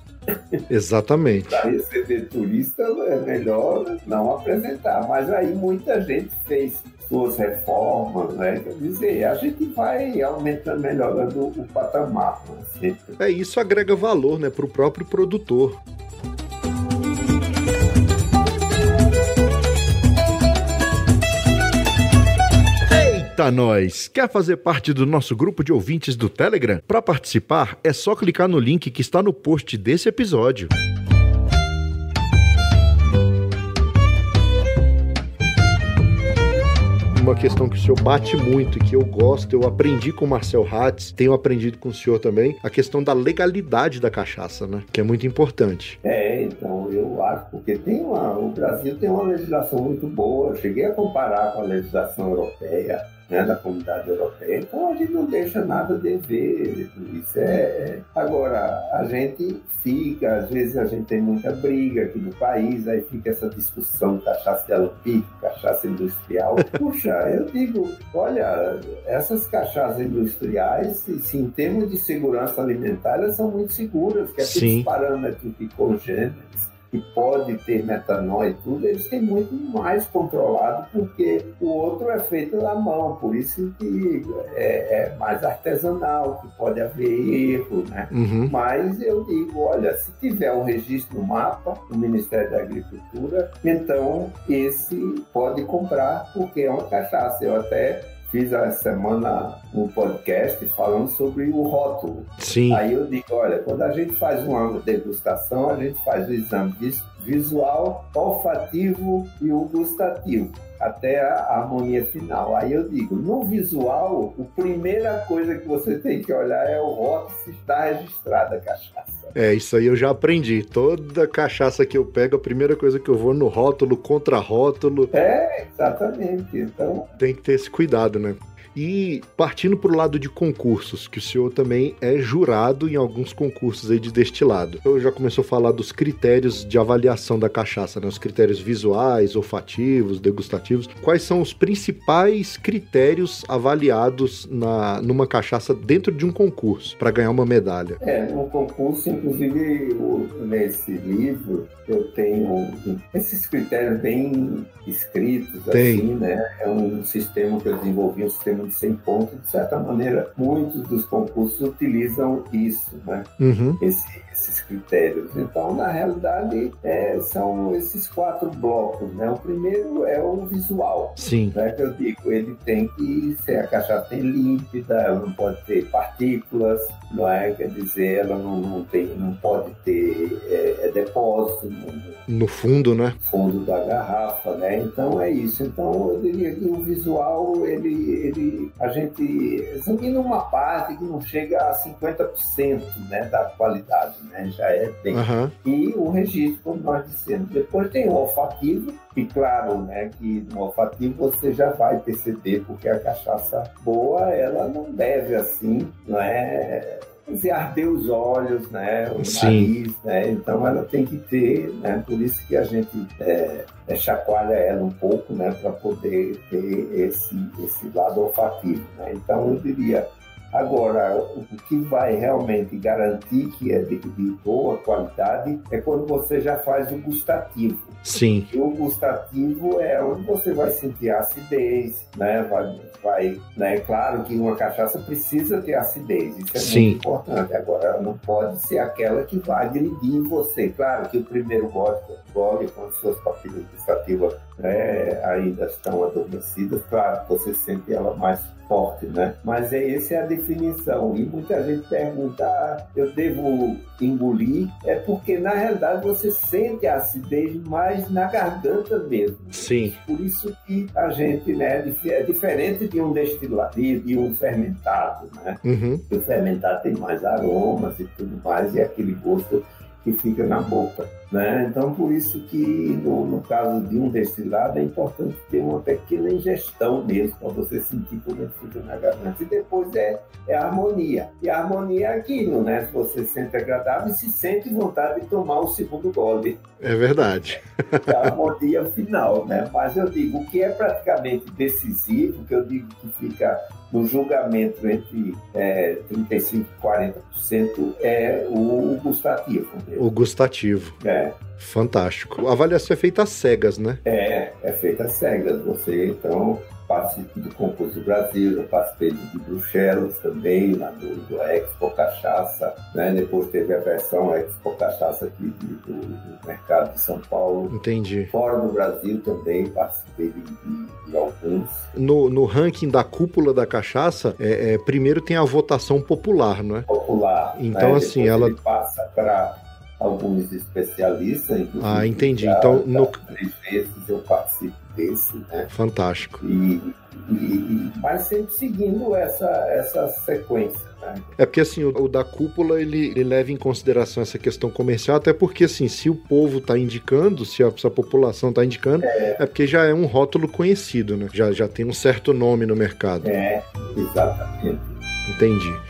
Exatamente. Para receber turista é melhor não apresentar. Mas aí muita gente fez suas reformas, né? Quer dizer, a gente vai aumentando, melhorando o patamar. É, isso agrega valor né, para o próprio produtor. Eita nós! Quer fazer parte do nosso grupo de ouvintes do Telegram? Para participar, é só clicar no link que está no post desse episódio. uma questão que o senhor bate muito e que eu gosto, eu aprendi com o Marcel Hatz, tenho aprendido com o senhor também, a questão da legalidade da cachaça, né? Que é muito importante. É, então, eu acho, porque tem uma, o Brasil tem uma legislação muito boa, eu cheguei a comparar com a legislação europeia, né, da comunidade europeia. Então a gente não deixa nada de ver. Isso é, é. Agora, a gente fica, às vezes a gente tem muita briga aqui no país, aí fica essa discussão cachaça de alambique, cachaça industrial. Puxa, eu digo, olha, essas cachaças industriais, se, em termos de segurança alimentar, elas são muito seguras, que aqueles parâmetros de congênero que pode ter metanol e tudo, eles têm muito mais controlado porque o outro é feito na mão, por isso que é, é mais artesanal, que pode haver erro, né? Uhum. Mas eu digo, olha, se tiver um registro no mapa do Ministério da Agricultura, então esse pode comprar porque é uma cachaça. Eu até fiz a semana um podcast falando sobre o rótulo. Sim. Aí eu digo, olha, quando a gente faz uma degustação, a gente faz o exame visual, olfativo e o gustativo até a harmonia final. Aí eu digo, no visual, a primeira coisa que você tem que olhar é o rótulo se está registrada a cachaça. É, isso aí eu já aprendi. Toda cachaça que eu pego, a primeira coisa que eu vou no rótulo, contra rótulo. É, exatamente. Então. Tem que ter esse cuidado, né? E partindo para o lado de concursos, que o senhor também é jurado em alguns concursos aí de destilado. Eu já começou a falar dos critérios de avaliação da cachaça, né? Os critérios visuais, olfativos, degustativos. Quais são os principais critérios avaliados na, numa cachaça dentro de um concurso para ganhar uma medalha? É, no concurso, inclusive nesse livro, eu tenho esses critérios bem escritos, Tem. assim, né? É um sistema que eu desenvolvi, um sistema de 100 pontos. De certa maneira, muitos dos concursos utilizam isso, né? Uhum. Esse, esses critérios. Então, na realidade, é, são esses quatro blocos, né? O primeiro é o visual. Sim. Né? Que eu digo, ele tem que ser a cachaça tem límpida, ela não pode ter partículas, não é? Quer dizer, ela não, não tem, não pode ter é, é depósito no, no, fundo, né? Fundo da garrafa, né? Então é isso. Então eu diria que o visual ele, ele gente, a gente examina uma parte que não chega a 50% né, da qualidade, né? Já é bem. Aham. E o registro, como nós dissemos. Depois tem o olfativo, e claro, né, que no olfativo você já vai perceber, porque a cachaça boa, ela não deve assim, não é fazer arder os olhos, né, o Sim. nariz, né, então ela tem que ter, né, por isso que a gente é, é, chacoalha ela um pouco, né, para poder ter esse, esse lado olfativo, né, então eu diria, Agora, o que vai realmente garantir que é de, de boa qualidade é quando você já faz o gustativo. Sim. E o gustativo é onde você vai sentir a acidez, né? Vai, vai, né? Claro que uma cachaça precisa ter acidez, isso é Sim. muito importante. Agora, ela não pode ser aquela que vai agredir em você. Claro que o primeiro gole, gole quando suas papilas gustativas né, ainda estão adormecidas, claro, você sente ela mais forte, né? Mas é essa é a definição. E muita gente pergunta, ah, eu devo engolir? É porque na realidade você sente a acidez mais na garganta mesmo. Sim. Por isso que a gente, né, é diferente de um destilado, de, de um fermentado, né? Uhum. O fermentado tem mais aromas e tudo mais, e aquele gosto que fica na boca. Né? Então, por isso que no, no caso de um destilado é importante ter uma pequena ingestão mesmo, para você sentir como fica na garganta. E depois é, é a harmonia. E a harmonia é aquilo, né? Se você sente agradável e se sente vontade de tomar o segundo gole. É verdade. É a harmonia final, né? Mas eu digo, o que é praticamente decisivo, que eu digo que fica no julgamento entre é, 35% e 40% é o gustativo. mesmo. O gustativo. É, Fantástico. A avaliação é feita às cegas, né? é, é feita às cegas. Você, então, participa do concurso do Brasil, eu participei de Bruxelas também, lá do, do Expo Cachaça, né? Depois teve a versão Expo Cachaça aqui do, do mercado de São Paulo. Entendi. Fora do Brasil também participei de, de- de alguns. No, no ranking da cúpula da cachaça, é, é, primeiro tem a votação popular, não é? popular. Então, né? assim, Depois ela- passa para alguns especialistas. Ah, entendi. Então, no- três vezes eu participo desse, né? Fantástico. E, e- mas sempre seguindo essa, essa sequência, né? É porque assim, o, o da cúpula ele, ele leva em consideração essa questão comercial, até porque assim, se o povo tá indicando, se a, se a população tá indicando, é. porque já é um rótulo conhecido, né? Já, já tem um certo nome no mercado. É, exatamente. Entendi.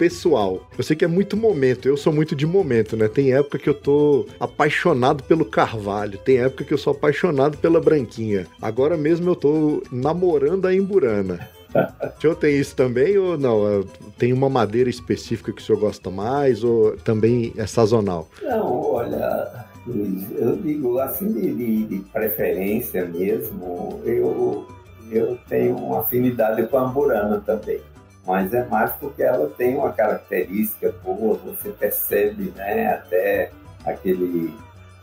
Pessoal. Eu sei que é muito momento, eu sou muito de momento, né? Tem época que eu tô apaixonado pelo Carvalho, tem época que eu sou apaixonado pela Branquinha. Agora mesmo eu tô namorando a Emburana. O senhor tem isso também ou não? É, Tem uma madeira específica que o senhor gosta mais ou também é sazonal? Não, olha, Luiz, eu digo assim de, de- de preferência mesmo, eu, eu tenho uma afinidade com a amburana também. Mas é mais porque ela tem uma característica boa, você percebe né, até aquele,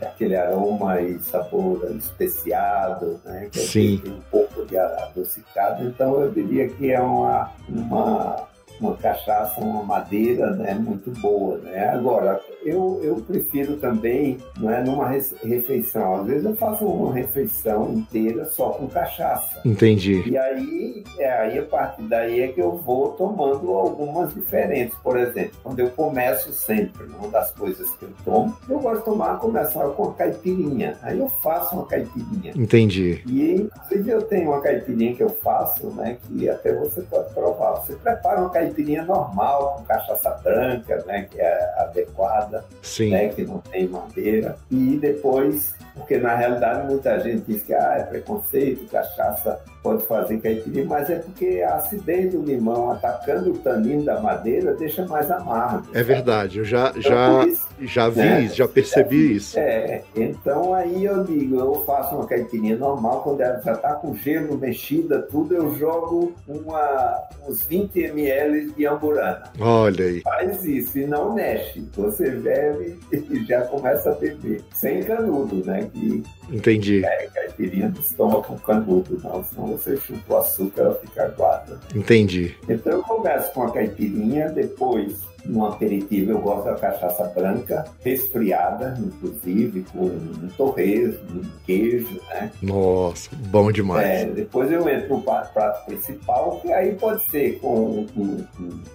aquele aroma e sabor especiado, né? Que Sim. tem um pouco de adocicado. Então eu diria que é uma, uma, uma cachaça, uma madeira né, muito boa. Né? Agora, eu, eu prefiro também, não é, numa re- refeição, às vezes eu faço uma refeição inteira só com cachaça. Entendi. E aí, é, aí a partir daí é que eu vou tomando algumas diferentes. Por exemplo, quando eu começo sempre, uma das coisas que eu tomo, eu gosto de tomar, começar com a caipirinha. Aí eu faço uma caipirinha. Entendi. E inclusive eu tenho uma caipirinha que eu faço, né? Que até você pode provar. Você prepara uma caipirinha normal, com cachaça branca, né? Que é adequada, Sim. né? Que não tem madeira. E depois porque na realidade muita gente diz que ah, é preconceito, cachaça pode fazer caipirinha, mas é porque a acidez do limão atacando o tanino da madeira deixa mais amargo. É verdade, eu já, então, já, isso, já vi né? já percebi é, isso. É, então aí eu digo, eu faço uma caipirinha normal, quando ela já está com gelo, mexida, tudo, eu jogo uma, uns 20 ml de amburana. Olha aí. Faz isso e não mexe. Você bebe e já começa a beber. Sem canudo, né? Que Entendi. É, caipirinha se toma com canudo, não. Senão você chupa o açúcar, ela fica aguada. Entendi. Então eu começo com a caipirinha, depois no aperitivo eu gosto da cachaça branca, resfriada, inclusive, com um torresmo, um queijo, né? Nossa, bom demais. É, depois eu entro no prato principal, que aí pode ser com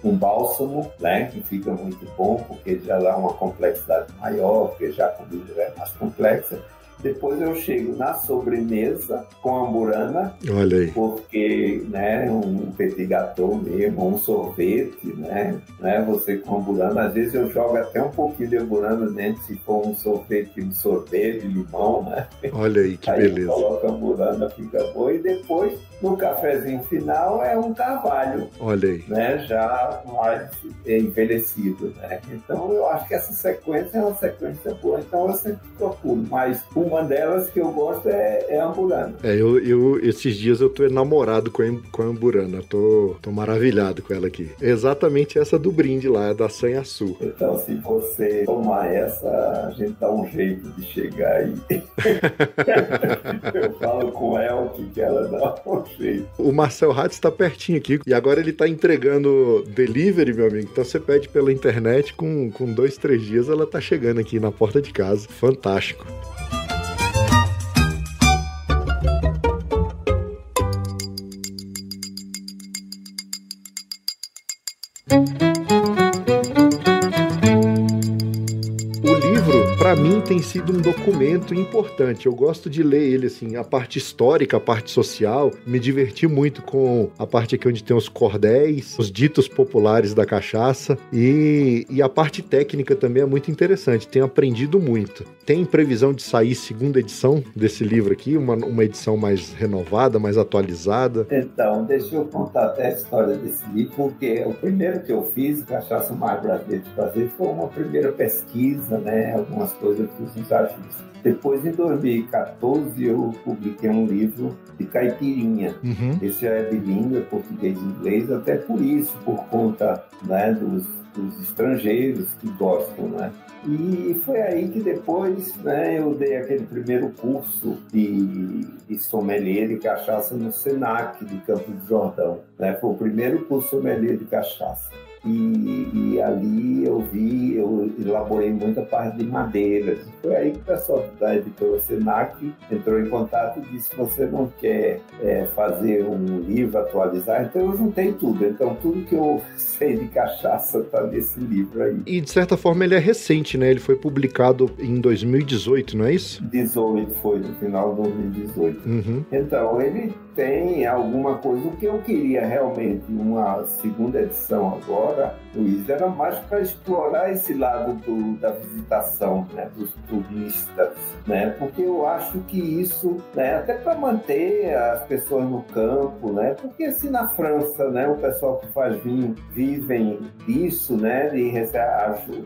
um, bálsamo, né? Que fica muito bom, porque já dá uma complexidade maior, porque já a comida é mais complexa. Depois eu chego na sobremesa com a amburana. Olha aí. Porque, né, um petit gâteau mesmo, um sorvete, né, né, você com amburana, às vezes eu jogo até um pouquinho de amburana dentro, se for um sorvete de sorvete, limão, né. Olha aí, que aí beleza. coloca a amburana, fica boa. E depois, no cafezinho final, é um carvalho. Olha aí. Né, já mais envelhecido, né. Então, eu acho que essa sequência é uma sequência boa. Então, eu sempre procuro. Mas uma delas que eu gosto é, é a Amburana. É, eu, eu, esses dias eu tô enamorado com a, com a Amburana. Tô, tô maravilhado com ela aqui. É exatamente essa do brinde lá, da Sanhaçu. Então, se você tomar essa, a gente dá um jeito de chegar aí. eu falo com ela que ela dá um O Marcel Hatz está pertinho aqui e agora ele tá entregando delivery, meu amigo. Então você pede pela internet, com, com dois, três dias ela tá chegando aqui na porta de casa. Fantástico. Tem sido um documento importante. Eu gosto de ler ele assim, a parte histórica, a parte social. Me diverti muito com a parte aqui onde tem os cordéis, os ditos populares da cachaça e, e a parte técnica também é muito interessante. Tenho aprendido muito. Tem previsão de sair segunda edição desse livro aqui, uma, uma edição mais renovada, mais atualizada? Então, deixa eu contar até a história desse livro, porque o primeiro que eu fiz, Cachaça Mais Brasileira de Fazer, foi uma primeira pesquisa, né? Algumas coisas coisa que os ensaios depois, em 2014, eu publiquei um livro de caipirinha. Uhum. Esse é bilíngue, português e inglês, até por isso, por conta né, dos, dos estrangeiros que gostam, né? E foi aí que depois né, eu dei aquele primeiro curso de, de sommelier de cachaça no SENAC de Campo de Jordão. Né? Foi o primeiro curso sommelier de cachaça. E, e, ali eu vi, eu elaborei muita parte de madeiras. Foi aí que o pessoal da editora Senac entrou em contato e disse: você não quer é, fazer um livro, atualizar? Então eu juntei tudo. Então tudo que eu sei de cachaça está nesse livro aí. E de certa forma ele é recente, né? Ele foi publicado em 2018, não é isso? 18 foi, no final de 2018. Uhum. Então ele tem alguma coisa. O que eu queria realmente, uma segunda edição agora, Luiz, era mais para explorar esse lado do, da visitação, né, dos turistas, né, porque eu acho que isso, né, até para manter as pessoas no campo, né, porque se na França, né, o pessoal que faz vinho vivem disso, né, de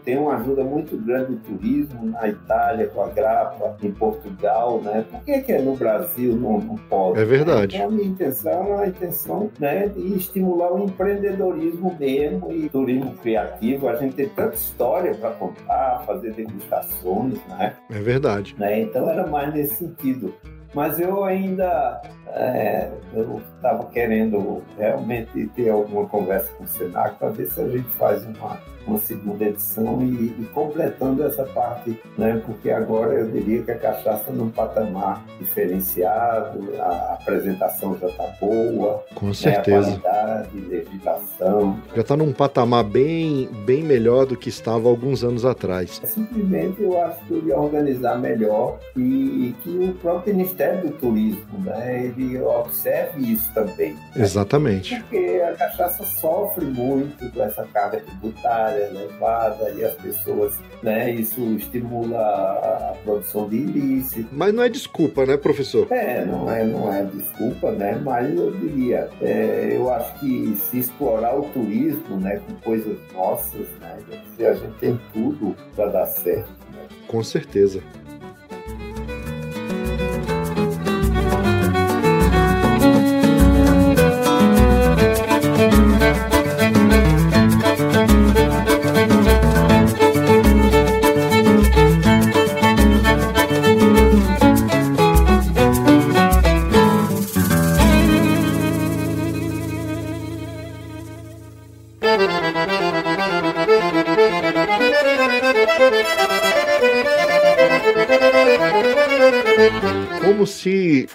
tem uma ajuda muito grande do turismo na Itália com a grapa, em Portugal, né, por que, que no Brasil não, não pode? É verdade. Então, a minha intenção é a intenção né, de estimular o empreendedorismo mesmo e turismo criativo. A gente tem tanta história para contar, fazer degustações, né? É verdade. Né? Então era mais nesse sentido. Mas eu ainda é, eu estava querendo realmente ter alguma conversa com o Senac para ver se a gente faz uma, uma segunda edição e, e, completando essa parte, né? porque agora eu diria que a cachaça num patamar diferenciado, a apresentação já está boa, com certeza. Né? a qualidade, legislação. Já está num patamar bem, bem melhor do que estava alguns anos atrás. É, simplesmente eu acho que eu ia organizar melhor e que o próprio Ministério Ministério do Turismo, né, ele observe isso também. Né? Exatamente. Porque a cachaça sofre muito com essa carga tributária elevada e as pessoas, né, isso estimula a produção de ilícito. Mas não é desculpa, né, professor? É, não é, não é desculpa, né, mas eu diria, é, eu acho que se explorar o turismo, né, com coisas nossas, né, a gente tem tudo para dar certo. Né? Com certeza.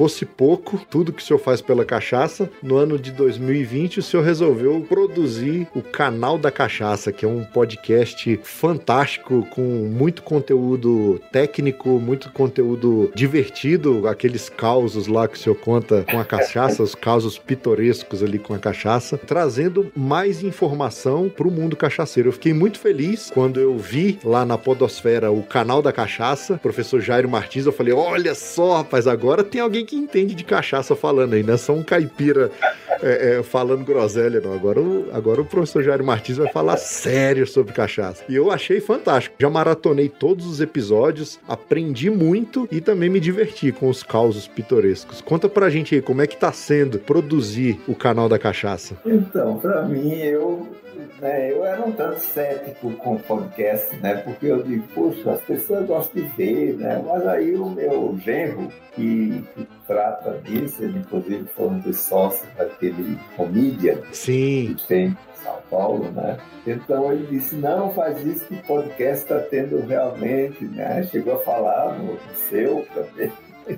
Fosse pouco tudo que o senhor faz pela cachaça, no ano de 2020 o senhor resolveu produzir o Canal da Cachaça, que é um podcast fantástico com muito conteúdo técnico, muito conteúdo divertido, aqueles causos lá que o senhor conta com a cachaça, os causos pitorescos ali com a cachaça, trazendo mais informação para o mundo cachaceiro. Eu fiquei muito feliz quando eu vi lá na Podosfera o Canal da Cachaça, professor Jairo Martins, eu falei: olha só, rapaz, agora tem alguém que entende de cachaça falando aí, não é só um caipira é, é, falando groselha, não. Agora o, agora o professor Jair Martins vai falar sério sobre cachaça. E eu achei fantástico. Já maratonei todos os episódios, aprendi muito e também me diverti com os causos pitorescos. Conta pra gente aí como é que tá sendo produzir o canal da cachaça. Então, pra mim, eu né, eu era um tanto cético com o podcast, né? Porque eu digo, poxa, as pessoas gostam de ver, né? Mas aí o meu genro, que, que trata disso, ele inclusive foi um dos sócios daquele Comedian Sim. que tem em São Paulo, né? Então ele disse, não, faz isso que o podcast está tendo realmente, né? Chegou a falar no seu também.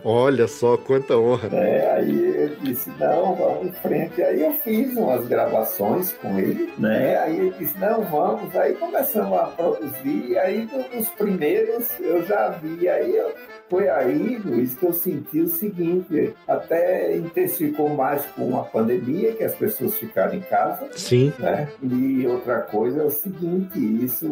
Olha só quanta honra. É, aí ele disse, não, vamos em frente. Aí eu fiz umas gravações com ele, né? Aí ele disse, não, vamos. Aí começamos a produzir. Aí nos primeiros eu já vi. Aí eu foi aí, Luiz, que eu senti o seguinte, até intensificou mais com a pandemia, que as pessoas ficaram em casa. Sim. Né? E outra coisa é o seguinte, isso,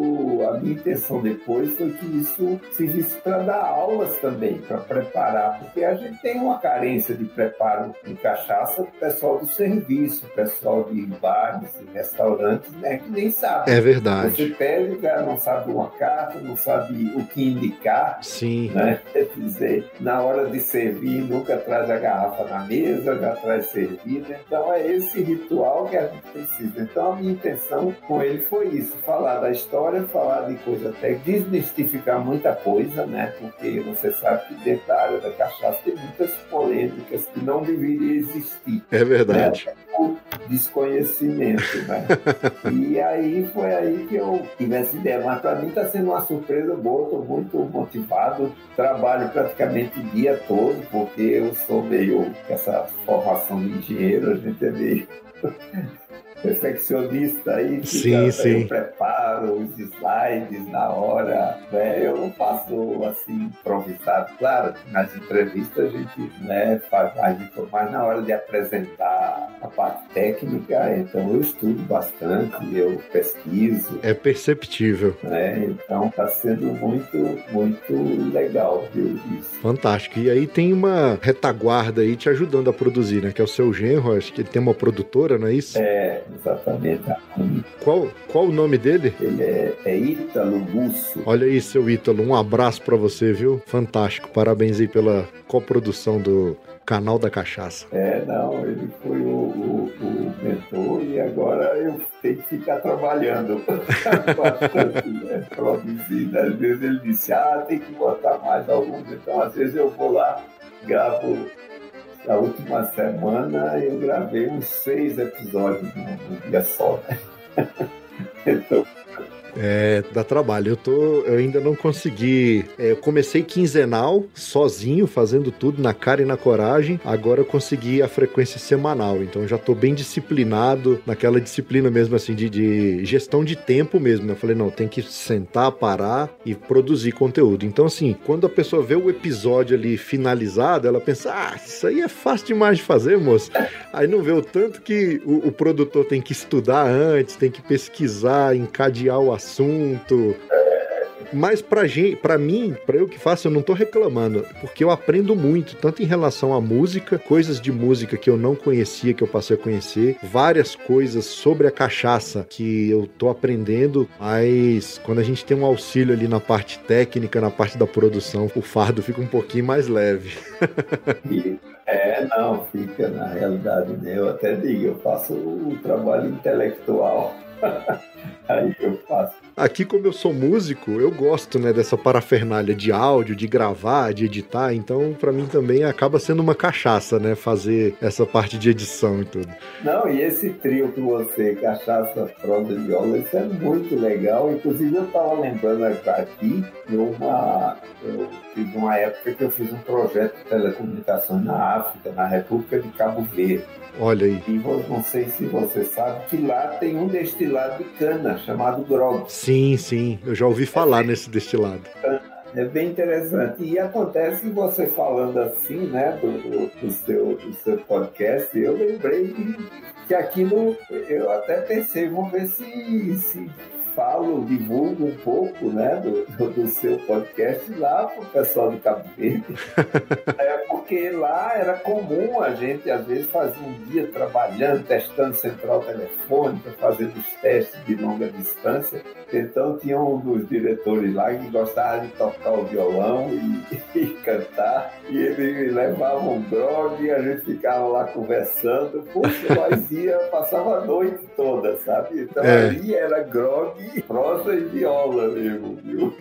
a minha intenção depois foi que isso servisse para dar aulas também, para preparar, porque a gente tem uma carência de preparo em cachaça do pessoal do serviço, pessoal de bares e restaurantes, né, que nem sabe. É verdade. Você pede, o cara não sabe uma carta, não sabe o que indicar. Sim. Né? Dizer, na hora de servir, nunca traz a garrafa na mesa, já traz servida. Então é esse ritual que a gente precisa. Então a minha intenção com ele foi isso: falar da história, falar de coisa até desmistificar muita coisa, né? Porque você sabe que dentro da área da cachaça tem muitas polêmicas que não deveriam existir. É verdade. Né? Desconhecimento, né? e aí foi aí que eu tive essa ideia. Mas para mim está sendo uma surpresa boa, estou muito motivado. Trabalho praticamente o dia todo, porque eu sou meio essa formação de engenheiro, a gente é meio perfeccionista aí, sim, sim. eu preparo os slides na hora, né? Eu não faço assim improvisado, claro, nas entrevistas a gente né, faz mais, mais na hora de apresentar a parte técnica, então eu estudo bastante, eu pesquiso. É perceptível. Né? Então está sendo muito, muito legal viu, isso. Fantástico. E aí tem uma retaguarda aí te ajudando a produzir, né? Que é o seu genro, acho que ele tem uma produtora, não é isso? É, exatamente. Qual, qual o nome dele? Ele é, é Ítalo Busso. Olha aí, seu Ítalo, um abraço para você, viu? Fantástico. Parabéns aí pela coprodução do Canal da Cachaça. É, não, ele foi o, o, o mentor e agora eu tenho que ficar trabalhando bastante, né? Produzindo. Às vezes ele disse, ah, tem que botar mais alguns. Então, às vezes eu vou lá, gravo na última semana eu gravei uns seis episódios num dia só, né? então, É, dá trabalho. Eu tô, eu ainda não consegui. É, eu comecei quinzenal, sozinho, fazendo tudo na cara e na coragem. Agora eu consegui a frequência semanal. Então já tô bem disciplinado naquela disciplina mesmo assim de, de gestão de tempo mesmo. Né? Eu falei, não, tem que sentar, parar e produzir conteúdo. Então, assim, quando a pessoa vê o episódio ali finalizado, ela pensa, ah, isso aí é fácil demais de fazer, moço. Aí não vê o tanto que o, o produtor tem que estudar antes, tem que pesquisar, encadear o. Mas pra, gente, pra mim, pra eu que faço, eu não tô reclamando, porque eu aprendo muito, tanto em relação à música, coisas de música que eu não conhecia, que eu passei a conhecer, várias coisas sobre a cachaça que eu tô aprendendo, mas quando a gente tem um auxílio ali na parte técnica, na parte da produção, o fardo fica um pouquinho mais leve. É, não, fica na realidade, né? Eu até digo, eu faço o trabalho intelectual. Aí eu faço. Aqui, como eu sou músico, eu gosto, né, dessa parafernália de áudio, de gravar, de editar. Então, para mim também acaba sendo uma cachaça, né, fazer essa parte de edição e tudo. Não, e esse trio que você, cachaça, prosa e viola, isso é muito legal. Inclusive, eu tava lembrando aqui de uma. Eu tive uma época que eu fiz um projeto de telecomunicações na África, na República de Cabo Verde. Olha aí. E não sei se você sabe que lá tem um destilado de cana chamado grog. Sim, sim. Eu já ouvi falar é nesse destilado. É bem interessante. E acontece você falando assim, né, do, do, do seu, do seu podcast, eu lembrei que, que aquilo, eu até pensei, vamos ver se, se falo, divulgo um pouco né, do, do, seu podcast lá para o pessoal de Cabo Verde. porque lá era comum a gente, às vezes, fazer um dia trabalhando, testando central telefônica, fazendo os testes de longa distância. Então tinha um dos diretores lá que gostava de tocar o violão e, e cantar. E ele levava um grog e a gente ficava lá conversando. Poxa, nós ia, passava a noite toda, sabe? Então é. ali era grog prosa e viola mesmo, viu?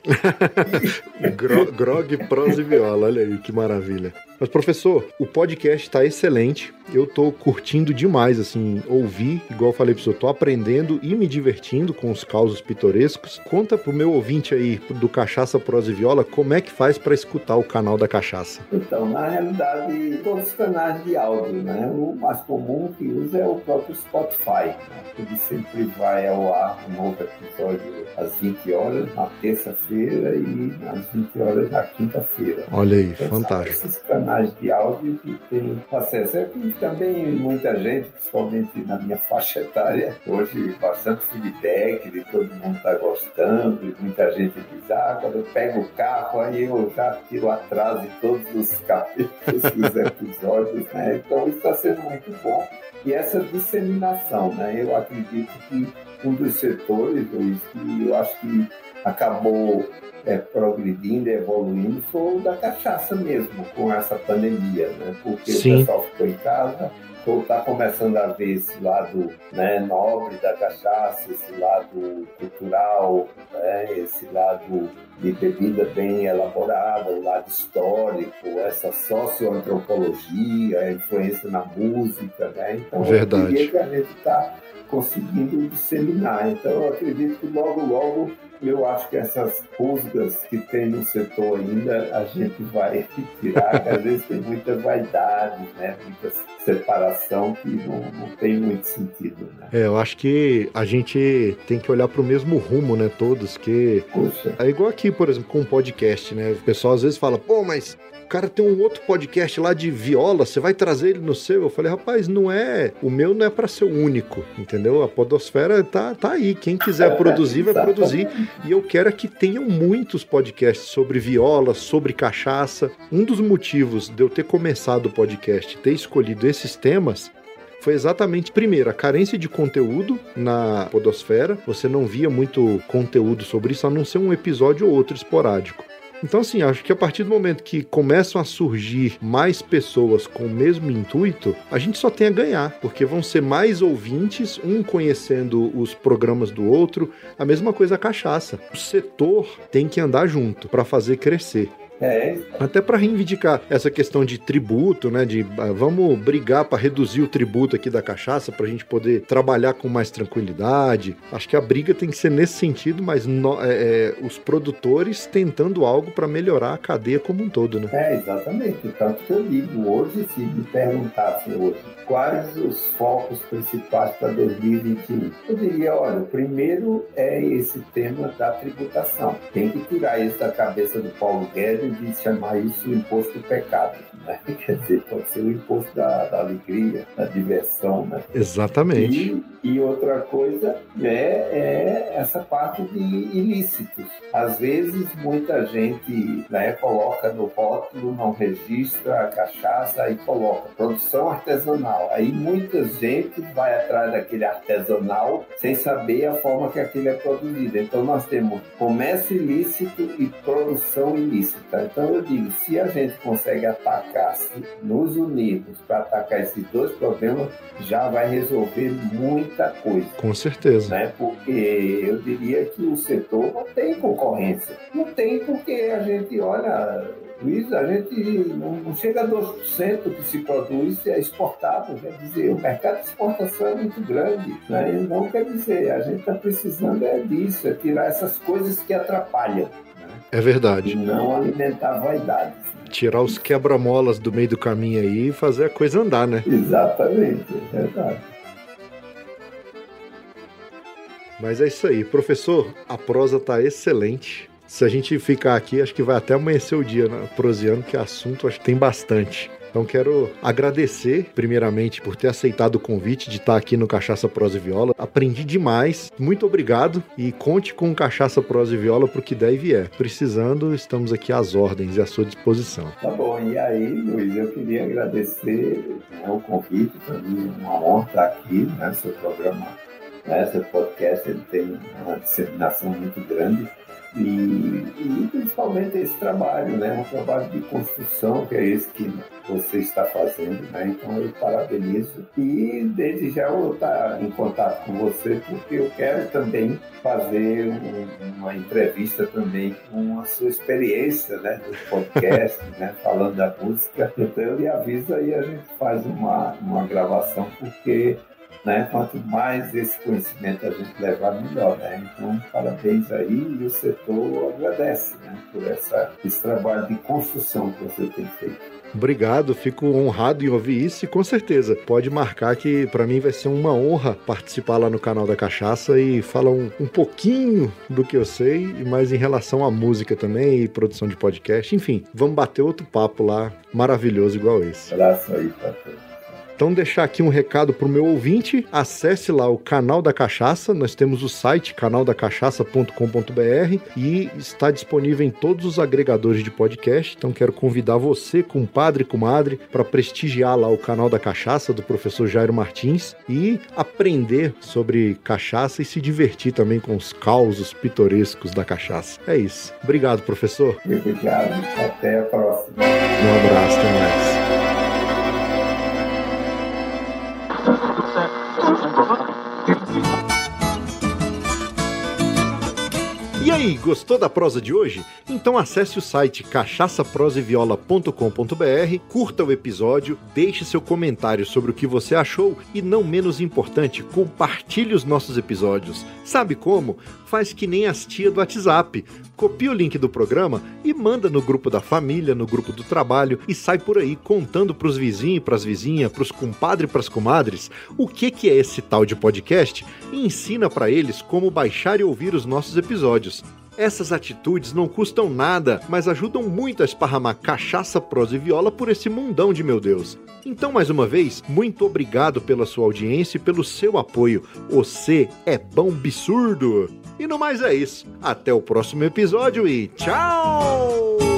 grog, prosa e viola, olha aí que maravilha. Mas, professor, o podcast está excelente. Eu tô curtindo demais, assim, ouvir. Igual eu falei pro senhor, tô aprendendo e me divertindo com os causos pitorescos. Conta pro meu ouvinte aí do Cachaça Prosa e Viola como é que faz para escutar o canal da Cachaça. Então, na realidade, todos os canais de áudio, né? O mais comum que usa é o próprio Spotify, né? Ele sempre vai ao ar um novo episódio às 20 horas na terça-feira e às 20 horas na quinta-feira. Olha aí, então, fantástico. Esses canais canais de áudio que tem acesso. É que também muita gente, principalmente na minha faixa etária, hoje bastante feedback de todo mundo está gostando, e muita gente diz, ah, quando eu pego o carro, aí eu já tiro atrás de todos os capítulos dos episódios, né? Então isso está sendo muito bom. E essa disseminação, né? Eu acredito que um dos setores, Luiz, que eu acho que acabou é, progredindo, evoluindo, foi o da cachaça mesmo, com essa pandemia, né? Porque Sim. o pessoal ficou em casa, ou está começando a ver esse lado né, nobre da cachaça, esse lado cultural, né, esse lado de bebida bem elaborada, o lado histórico, essa socioantropologia, a influência na música, né? Então, Verdade. eu diria que a gente está conseguindo disseminar. Então, eu acredito que logo, logo eu acho que essas rusgas que tem no setor ainda, a gente vai tirar, às vezes tem muita vaidade, né? muita separação que não, não tem muito sentido. Né? É, eu acho que a gente tem que olhar para o mesmo rumo, né? Todos, que Poxa. é igual aqui, por exemplo, com um podcast, né? O pessoal às vezes fala, pô, mas cara tem um outro podcast lá de viola, você vai trazer ele no seu? Eu falei, rapaz, não é. O meu não é para ser o único, entendeu? A Podosfera tá, tá aí. Quem quiser produzir, vai produzir. E eu quero é que tenham muitos podcasts sobre viola, sobre cachaça. Um dos motivos de eu ter começado o podcast, ter escolhido esses temas, foi exatamente, primeiro, a carência de conteúdo na Podosfera. Você não via muito conteúdo sobre isso, a não ser um episódio ou outro esporádico. Então, assim, acho que a partir do momento que começam a surgir mais pessoas com o mesmo intuito, a gente só tem a ganhar, porque vão ser mais ouvintes, um conhecendo os programas do outro, a mesma coisa a cachaça. O setor tem que andar junto para fazer crescer. É. Até para reivindicar essa questão de tributo, né? De ah, vamos brigar para reduzir o tributo aqui da cachaça para a gente poder trabalhar com mais tranquilidade. Acho que a briga tem que ser nesse sentido, mas no, é, é, os produtores tentando algo para melhorar a cadeia como um todo, né? É, exatamente. Tanto que eu digo hoje, se me perguntassem hoje quais os focos principais para 2021, eu diria, olha, o primeiro é esse tema da tributação. Tem que tirar isso da cabeça do Paulo Guedes de chamar isso o imposto do pecado. Né? Quer dizer, pode ser o imposto da, da alegria, da diversão. Né? Exatamente. E, e outra coisa é, é, essa parte de ilícitos. Às vezes, muita gente né, coloca no rótulo, não registra a cachaça e coloca produção artesanal. Aí muita gente vai atrás daquele artesanal sem saber a forma que aquilo é produzido. Então, nós temos comércio ilícito e produção ilícita. Então, eu digo, se a gente consegue atacar, nos unirmos para atacar esses dois problemas, já vai resolver muita coisa. Com certeza. Né? Porque eu diria que o setor não tem concorrência. Não tem porque a gente olha. Luiz, a gente não chega a 2% que se produz é exportado. Quer dizer, o mercado de exportação é muito grande. Né? Não quer dizer, a gente está precisando é disso, é tirar essas coisas que atrapalham. É verdade. E não alimentar vaidades. Tirar os quebra-molas do meio do caminho aí e fazer a coisa andar, né? Exatamente, é verdade. Mas é isso aí. Professor, a prosa tá excelente. Se a gente ficar aqui, acho que vai até amanhecer o dia né, proseando, que assunto acho que tem bastante. Então quero agradecer, primeiramente, por ter aceitado o convite de estar aqui no Cachaça Prosa e Viola. Aprendi demais. Muito obrigado e conte com Cachaça Prosa e Viola para o que der e vier. Precisando, estamos aqui às ordens e à sua disposição. Tá bom. E aí, Luiz, eu queria agradecer né, o convite. Para mim é uma honra estar aqui, né, seu programa né? Seu podcast ele tem uma disseminação muito grande e, e, principalmente esse trabalho, né? Um trabalho de construção que é esse que você está fazendo, né? Então eu parabenizo e desde já eu vou estar em contato com você porque eu quero também fazer um, uma entrevista também com a sua experiência, né? Do podcast, né? Falando da música. Então eu lhe aviso aí a gente faz uma, uma gravação porque né? Quanto mais esse conhecimento a gente levar, melhor, né? Então, parabéns aí e o setor agradece, né? Por essa, esse trabalho de construção que você tem feito. Obrigado, fico honrado em ouvir isso e com certeza pode marcar que para mim vai ser uma honra participar lá no canal da Cachaça e falar um, um pouquinho do que eu sei, mas em relação à música também e produção de podcast, enfim, vamos bater outro papo lá maravilhoso igual esse. Abraço aí todos. Então, deixar aqui um recado para o meu ouvinte: acesse lá o canal da Cachaça. Nós temos o site canaldacachaça.com.br e está disponível em todos os agregadores de podcast. Então, quero convidar você, compadre e comadre, para prestigiar lá o canal da Cachaça do professor Jairo Martins e aprender sobre cachaça e se divertir também com os causos pitorescos da cachaça. É isso. Obrigado, professor. Obrigado. Até a próxima. Um abraço, até mais. Aí, gostou da prosa de hoje? Então acesse o site cachaçaproseviola.com.br, curta o episódio, deixe seu comentário sobre o que você achou e, não menos importante, compartilhe os nossos episódios. Sabe como? Faz que nem as tia do WhatsApp. Copia o link do programa e manda no grupo da família, no grupo do trabalho e sai por aí contando pros vizinhos, pras vizinhas, pros compadres e pras comadres o que, que é esse tal de podcast e ensina para eles como baixar e ouvir os nossos episódios. Essas atitudes não custam nada, mas ajudam muito a esparramar cachaça, prosa e viola por esse mundão de meu Deus. Então, mais uma vez, muito obrigado pela sua audiência e pelo seu apoio. Você é bom absurdo! E no mais é isso. Até o próximo episódio e tchau!